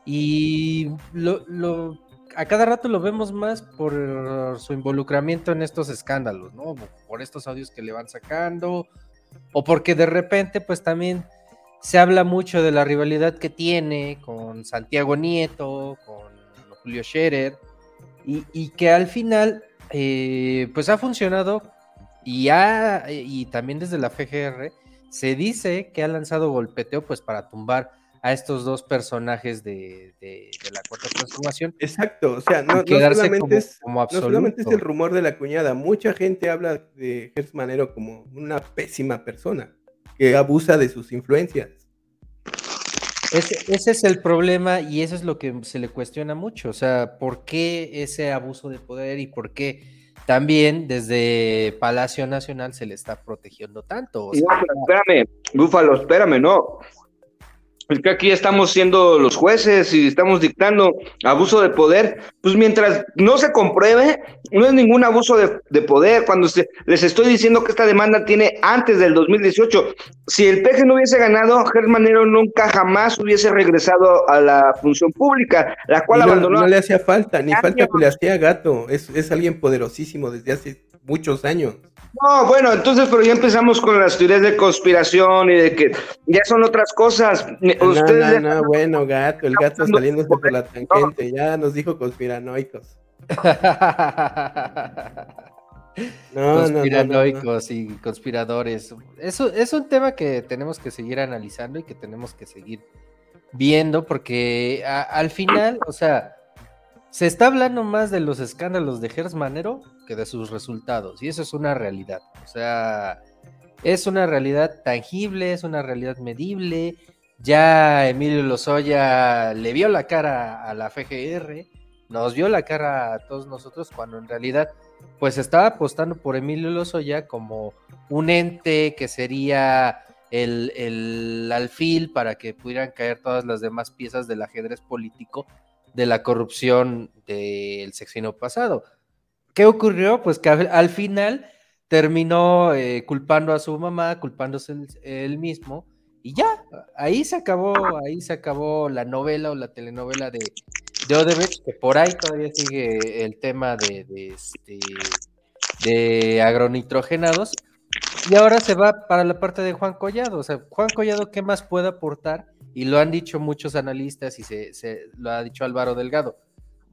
Y lo, a cada rato lo vemos más por su involucramiento en estos escándalos, ¿no? Por estos audios que le van sacando, o porque de repente, pues también se habla mucho de la rivalidad que tiene con Santiago Nieto, con Julio Scherer, y, que al final, eh, pues ha funcionado y, ha, y también desde la FGR se dice que ha lanzado golpeteo, pues para tumbar a estos dos personajes de, la cuarta transformación. Exacto, o sea, no, solamente es, solamente es, el rumor de la cuñada, mucha gente habla de Hertz Manero como una pésima persona que abusa de sus influencias. Ese, es el problema y eso es lo que se le cuestiona mucho, o sea, ¿por qué ese abuso de poder y por qué también desde Palacio Nacional se le está protegiendo tanto? espérame, Búfalo, espérame, no. Es que aquí estamos siendo los jueces y estamos dictando abuso de poder. Pues mientras no se compruebe, no es ningún abuso de, poder. Cuando les estoy diciendo que esta demanda tiene antes del 2018, si el PG no hubiese ganado, Germanero nunca jamás hubiese regresado a la función pública, la cual abandonó. No le hacía falta, ni falta que le hacía gato. Es, es alguien poderosísimo desde hace muchos años. No, bueno, entonces, pero ya empezamos con las teorías de conspiración y de que ya son otras cosas. No, no, bueno, gato, el gato saliéndose por la tangente, ya nos dijo conspiranoicos. no, conspiranoicos y conspiradores. Eso es un tema que tenemos que seguir analizando y que tenemos que seguir viendo, porque al final, o sea, se está hablando más de los escándalos de Gers Manero que de sus resultados. Y eso es una realidad. O sea, es una realidad tangible, es una realidad medible. Ya Emilio Lozoya le vio la cara a la FGR, nos vio la cara a todos nosotros cuando en realidad pues estaba apostando por Emilio Lozoya como un ente que sería el, el alfil para que pudieran caer todas las demás piezas del ajedrez político de la corrupción del sexenio pasado. ¿Qué ocurrió? Pues que al, final terminó eh, culpando a su mamá, culpándose él, mismo, y ya, ahí se acabó, ahí se acabó la novela o la telenovela de, de que por ahí todavía sigue el tema de, este, de agronitrogenados, y ahora se va para la parte de Juan Collado. O sea, Juan Collado, ¿qué más puede aportar? Y lo han dicho muchos analistas y se, se lo ha dicho Álvaro Delgado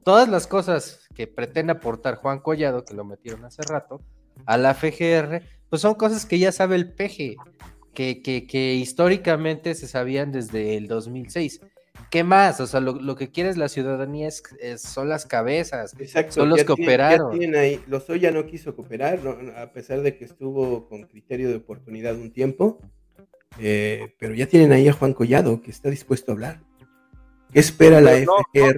todas las cosas que pretende aportar Juan Collado, que lo metieron hace rato, a la FGR, pues son cosas que ya sabe el PG, que, que, históricamente se sabían desde el 2006. ¿Qué más? O sea, lo, que quiere la ciudadanía es, son las cabezas, Exacto, son los que operaron. ahí, Lozoya no quiso cooperar, a pesar de que estuvo con criterio de oportunidad un tiempo. Eh, pero ya tienen ahí a Juan Collado, que está dispuesto a hablar. ¿Qué espera la FGR?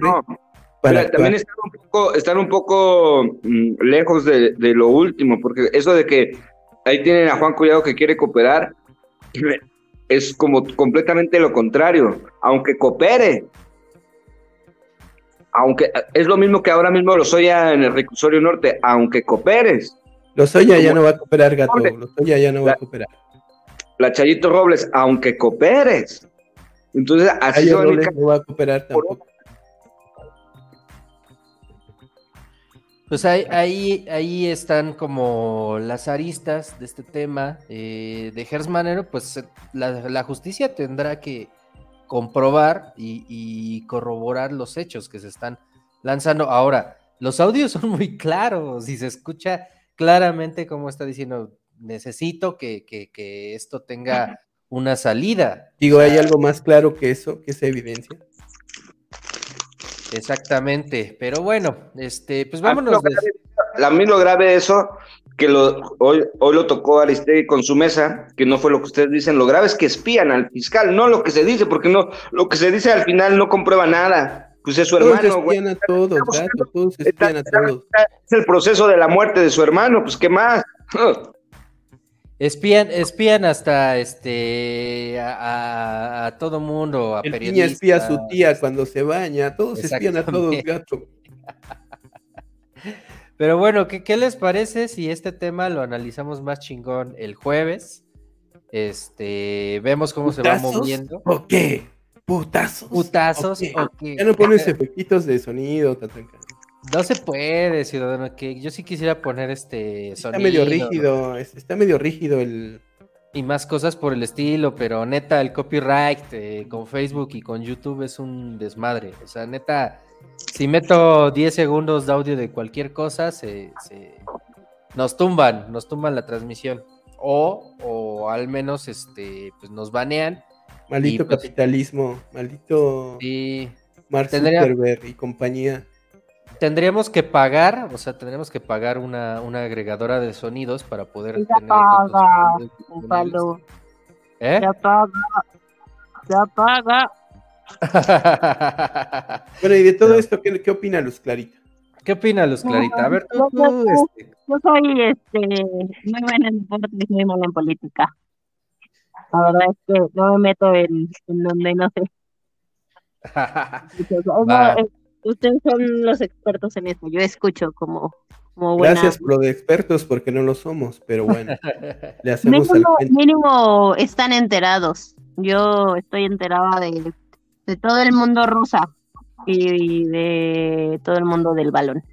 Para también están un poco, están un poco mm, lejos de, de, lo último, porque eso de que ahí tienen a Juan Collado que quiere cooperar, es como completamente lo contrario. Aunque coopere, aunque es lo mismo que ahora mismo lo soy en el reclusorio norte, aunque cooperes. Lozoya ya no va a cooperar, gato. Lozoya ya no va a cooperar. La Chayito Robles, aunque cooperes. Entonces, así Robles no va a cooperar tampoco. Pues ahí, ahí, ahí, están como las aristas de este tema eh, de Gersmanero, pues la, la, justicia tendrá que comprobar y, y, corroborar los hechos que se están lanzando. Ahora, los audios son muy claros y se escucha claramente como está diciendo, necesito que, que, esto tenga una salida. Digo, ¿hay algo más claro que eso, que esa evidencia? Exactamente, pero bueno, este, pues vámonos. A mí lo grave, de eso, que lo, hoy, hoy lo tocó Aristegui con su mesa, que no fue lo que ustedes dicen, lo grave es que espían al fiscal, no lo que se dice, porque no, lo que se dice al final no comprueba nada. Pues es su hermano, güey. A todos, todos espían a todos. Es el proceso de la muerte de su hermano, pues qué más. Espían, espían hasta este a, a, todo mundo, a El periodistas. espía a su tía cuando se baña, todos espían a todos, gato. Pero bueno, ¿qué, ¿qué, les parece si este tema lo analizamos más chingón el jueves? Este, vemos cómo se va moviendo. ¿O qué? ¿Putazos? ¿Putazos? Ya no pones efectitos de sonido, tatanca. No se puede, ciudadano, que yo sí quisiera poner este sonido. Está medio rígido, está medio rígido el... Y más cosas por el estilo, pero neta, el copyright eh, con Facebook y con YouTube es un desmadre. O sea, neta, si meto 10 segundos de audio de cualquier cosa, se, nos tumban, nos tumban la transmisión. O, o al menos este, pues nos banean. Maldito pues capitalismo, maldito sí, Mark Zuckerberg y compañía tendríamos que pagar, o sea, tendríamos que pagar una, una agregadora de sonidos para poder ya tener paga, ¿Eh? Ya paga, ya paga. bueno, y de todo esto, ¿qué, qué opina Luz Clarita? ¿Qué opina Luz Clarita? A ver, tú, tú, este... yo soy este, muy buena en deportes, muy mala en política. La verdad es que no me meto en, en donde no sé. Ustedes son los expertos en eso. Yo escucho como, como buena... Gracias por lo de expertos, porque no lo somos, pero bueno, le hacemos mínimo, al mínimo están enterados. Yo estoy enterada de, de todo el mundo rosa y de todo el mundo del balón.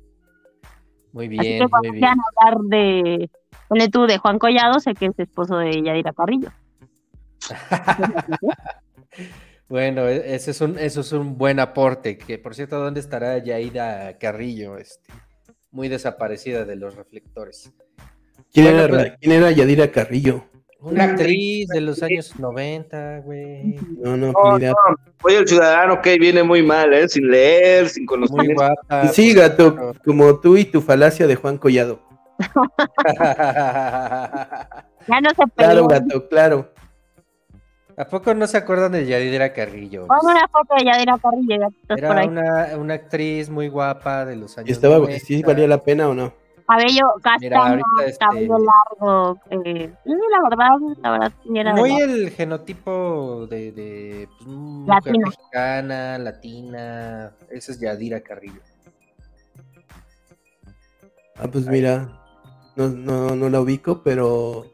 Muy bien, Así que muy bien. hablar de, ponle tú, de Juan Collado, sé que es esposo de Yadira Carrillo. Bueno, e-, ese es un, eso es un buen aporte. Que por cierto, ¿dónde estará Yaida Carrillo? Este, muy desaparecida de los reflectores. ¿Quién, era, pues, ¿quién era Yadira Carrillo? Una actriz de los años 90, güey. No, no, mira. Oye, el ciudadano que viene muy mal, ¿eh? Sin leer, sin conocer. Muy guapa. Sí, gato, como tú y tu falacia de Juan Collado. ya no se Claro, gato, claro. ¿A poco no se acuerdan de Yadira Carrillo? Pon una foto de Yadira Carrillo. Era por ahí. Una, una, actriz muy guapa de los años. ¿Y estaba, 90. ¿Sí valía la pena o no? Cabello castaño, este... cabello largo. Eh, la verdad, la verdad. Era muy el genotipo de, de pues, mujer mexicana, latina. Esa es Yadira Carrillo. Ah, pues mira, no, no, no la ubico, pero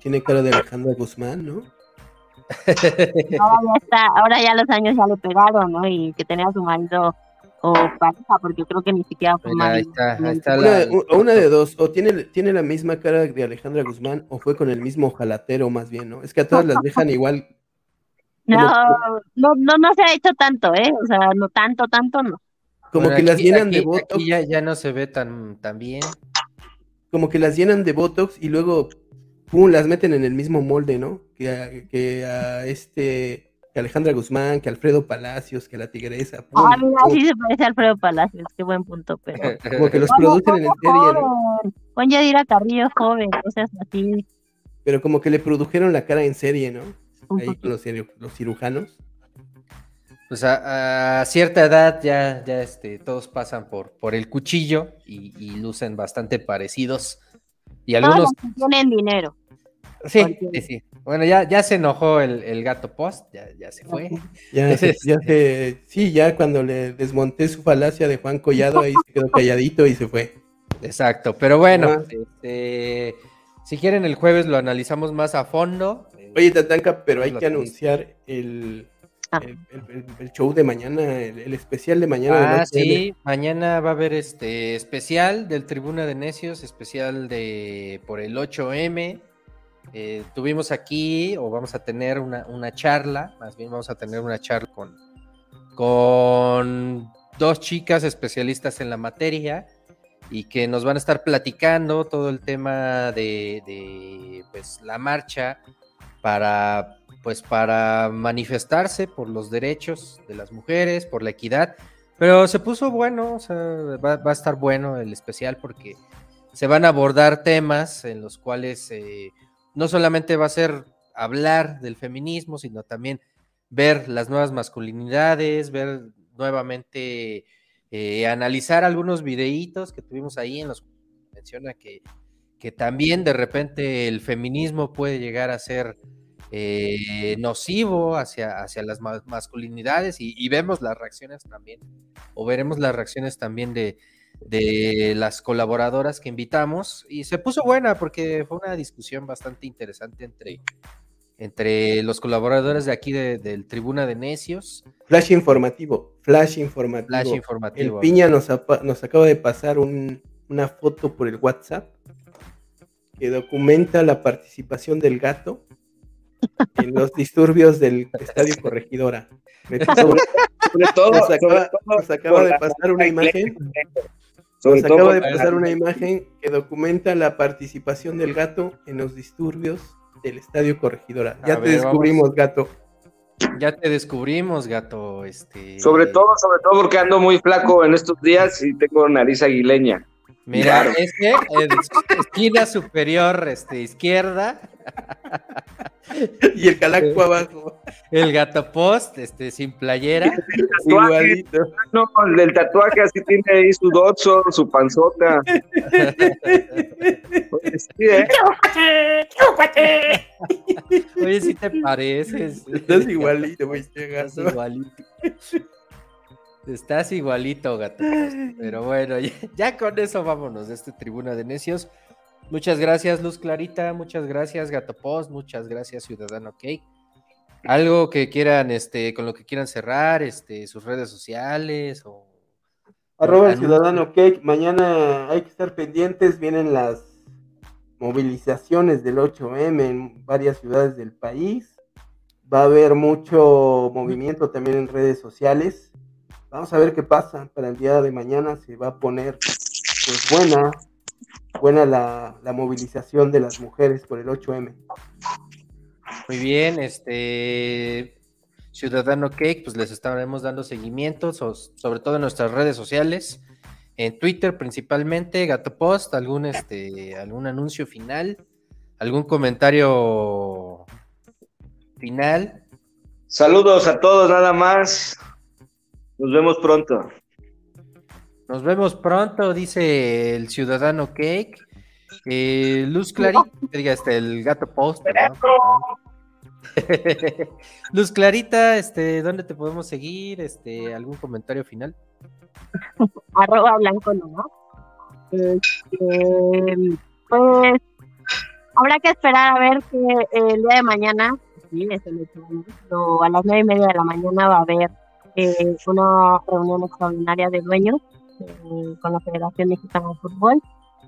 tiene cara de Alejandra Guzmán, ¿no? Ahora ya, está, ahora ya los años ya le pegaron, ¿no? Y que tenía a su marido o pareja, porque creo que ni siquiera fue marido. una, una, de dos, o tiene, tiene la misma cara de Alejandra Guzmán, o fue con el mismo jalatero más bien, ¿no? Es que a todas las dejan igual. No, no, no, no se ha hecho tanto, ¿eh? O sea, no tanto, tanto, no. Como que las llenan de botox. ya, ya no se ve tan, tan bien. Como que las llenan de botox y luego pum, las meten en el mismo molde, ¿no? Que a, que a este, que Alejandra Guzmán, que Alfredo Palacios, que la tigresa. ah, mira, sí se parece a Alfredo Palacios, qué buen punto, pero. Como que los producen en serie, ¿no? Pon Yadira Carrillo joven, cosas así. Pero como que le produjeron la cara en serie, ¿no? ahí con los, cirujanos. Pues a, cierta edad ya, ya este, todos pasan por, por el cuchillo y, lucen bastante parecidos. Y algunos tienen dinero. Sí, sí, sí. Bueno, ya, ya se enojó el, gato post, ya, ya se fue. Ya, se, sí, ya cuando le desmonté su falacia de Juan Collado, ahí se quedó calladito y se fue. Exacto, pero bueno, este, si quieren el jueves lo analizamos más a fondo. Oye, Tatanka, pero hay que anunciar el, ah. el, show de mañana, el, especial de mañana. Ah, sí, mañana va a haber este especial del Tribuna de Necios, especial de por el 8M. Eh, tuvimos aquí, o vamos a tener una, charla, más bien vamos a tener una charla con, con dos chicas especialistas en la materia y que nos van a estar platicando todo el tema de, pues, la marcha para pues para manifestarse por los derechos de las mujeres, por la equidad, pero se puso bueno, o sea, va, a estar bueno el especial porque se van a abordar temas en los cuales eh, no solamente va a ser hablar del feminismo, sino también ver las nuevas masculinidades, ver nuevamente eh, analizar algunos videitos que tuvimos ahí en los que menciona que, que también de repente el feminismo puede llegar a ser eh, nocivo hacia, hacia las masculinidades y, vemos las reacciones también, o veremos las reacciones también de, de las colaboradoras que invitamos y se puso buena porque fue una discusión bastante interesante entre, entre los colaboradores de aquí del Tribuna de Necios. Flash informativo, flash informativo. Flash informativo. El Piña nos, nos acaba de pasar una foto por el WhatsApp que documenta la participación del gato en los disturbios del Estadio Corregidora. Sobre, todo, nos acaba, de pasar una imagen. Nos acaba de pasar una imagen que documenta la participación del gato en los disturbios del Estadio Corregidora. Ya te descubrimos, gato. Ya te descubrimos, gato. Este... Sobre todo, sobre todo porque ando muy flaco en estos días y tengo nariz aguileña. Mira, es que esquina superior este, izquierda. y el calaco abajo. El gato post, este, sin playera. Igualito. No, el del tatuaje así tiene ahí su dozo, su panzota. Oye, sí, ¿eh? Oye, si te pareces. Estás igualito, güey. Estás igualito. Estás igualito, gato. Pero bueno, ya, con eso vámonos de este tribuna de necios. Muchas gracias, Luz Clarita. Muchas gracias, Gato Post. Muchas gracias, Ciudadano Cake. Algo que quieran, este, con lo que quieran cerrar, este, sus redes sociales o. Arroba el Ciudadano Cake. Mañana hay que estar pendientes. Vienen las movilizaciones del 8M en varias ciudades del país. Va a haber mucho movimiento también en redes sociales. Vamos a ver qué pasa para el día de mañana. Se va a poner pues buena, buena la, movilización de las mujeres por el 8M. Muy bien, este Ciudadano Cake, pues les estaremos dando seguimiento, sobre todo en nuestras redes sociales, en Twitter principalmente, Gato Post, algún este, algún anuncio final, algún comentario final. Saludos a todos, nada más. Nos vemos pronto. Nos vemos pronto, dice el ciudadano Cake. Eh, Luz Clarita, diga este, el gato post. Luz Clarita, este, ¿dónde te podemos seguir? Este, ¿algún comentario final? Arroba blanco no. Este, pues habrá que esperar a ver que el día de mañana, sí, es el a las nueve y media de la mañana va a haber eh, una reunión extraordinaria de dueños eh, con la Federación Mexicana de Fútbol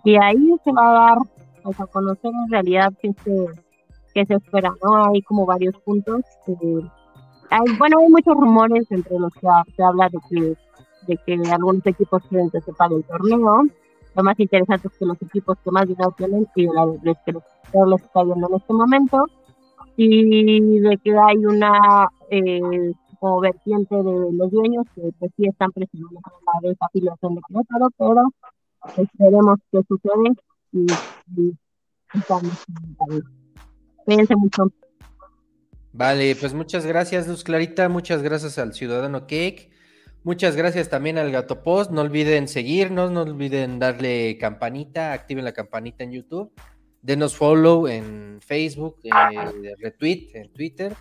y ahí se va a dar a conocer en realidad qué se, qué se espera, ¿no? Hay como varios puntos. hay, bueno, hay muchos rumores entre los que se habla de que, de que algunos equipos quieren que se pague el torneo. Lo más interesante es que los equipos que más dinero tienen y la que los les está yendo en este momento y de que hay una eh, como vertiente de los dueños que pues sí están presionando para esa afiliación de Querétaro, pero esperemos que sucede y, y, Cuídense mucho. Vale, pues muchas gracias, Luz Clarita. Muchas gracias al Ciudadano Cake. Muchas gracias también al Gato Post. No olviden seguirnos, no olviden darle campanita, activen la campanita en YouTube. Denos follow en Facebook, eh, retweet en Twitter.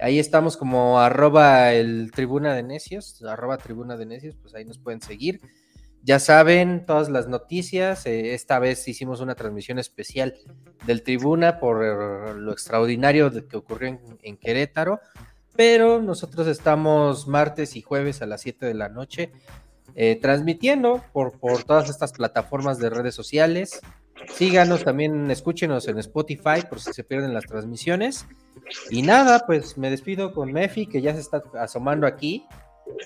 Ahí estamos como arroba el tribuna de necios, arroba tribuna de necios, pues ahí nos pueden seguir. Ya saben todas las noticias. Eh, esta vez hicimos una transmisión especial del Tribuna por lo extraordinario que ocurrió en, Querétaro. Pero nosotros estamos martes y jueves a las 7 de la noche eh, transmitiendo por todas estas plataformas de redes sociales. Síganos también, escúchenos en Spotify por si se pierden las transmisiones. Y nada, pues me despido con Mefi, que ya se está asomando aquí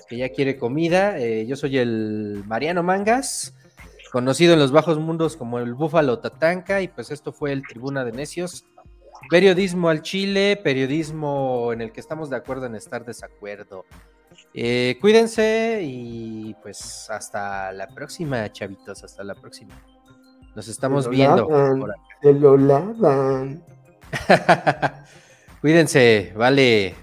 que ya quiere comida. Eh, yo soy el Mariano Mangas, conocido en los bajos mundos como el Búfalo Tatanca, y pues esto fue el Tribuna de Necios. Periodismo al Chile, periodismo en el que estamos de acuerdo en estar desacuerdo. Eh, cuídense y pues hasta la próxima, chavitos, hasta la próxima. Nos estamos viendo. se lo lavan. cuídense, vale.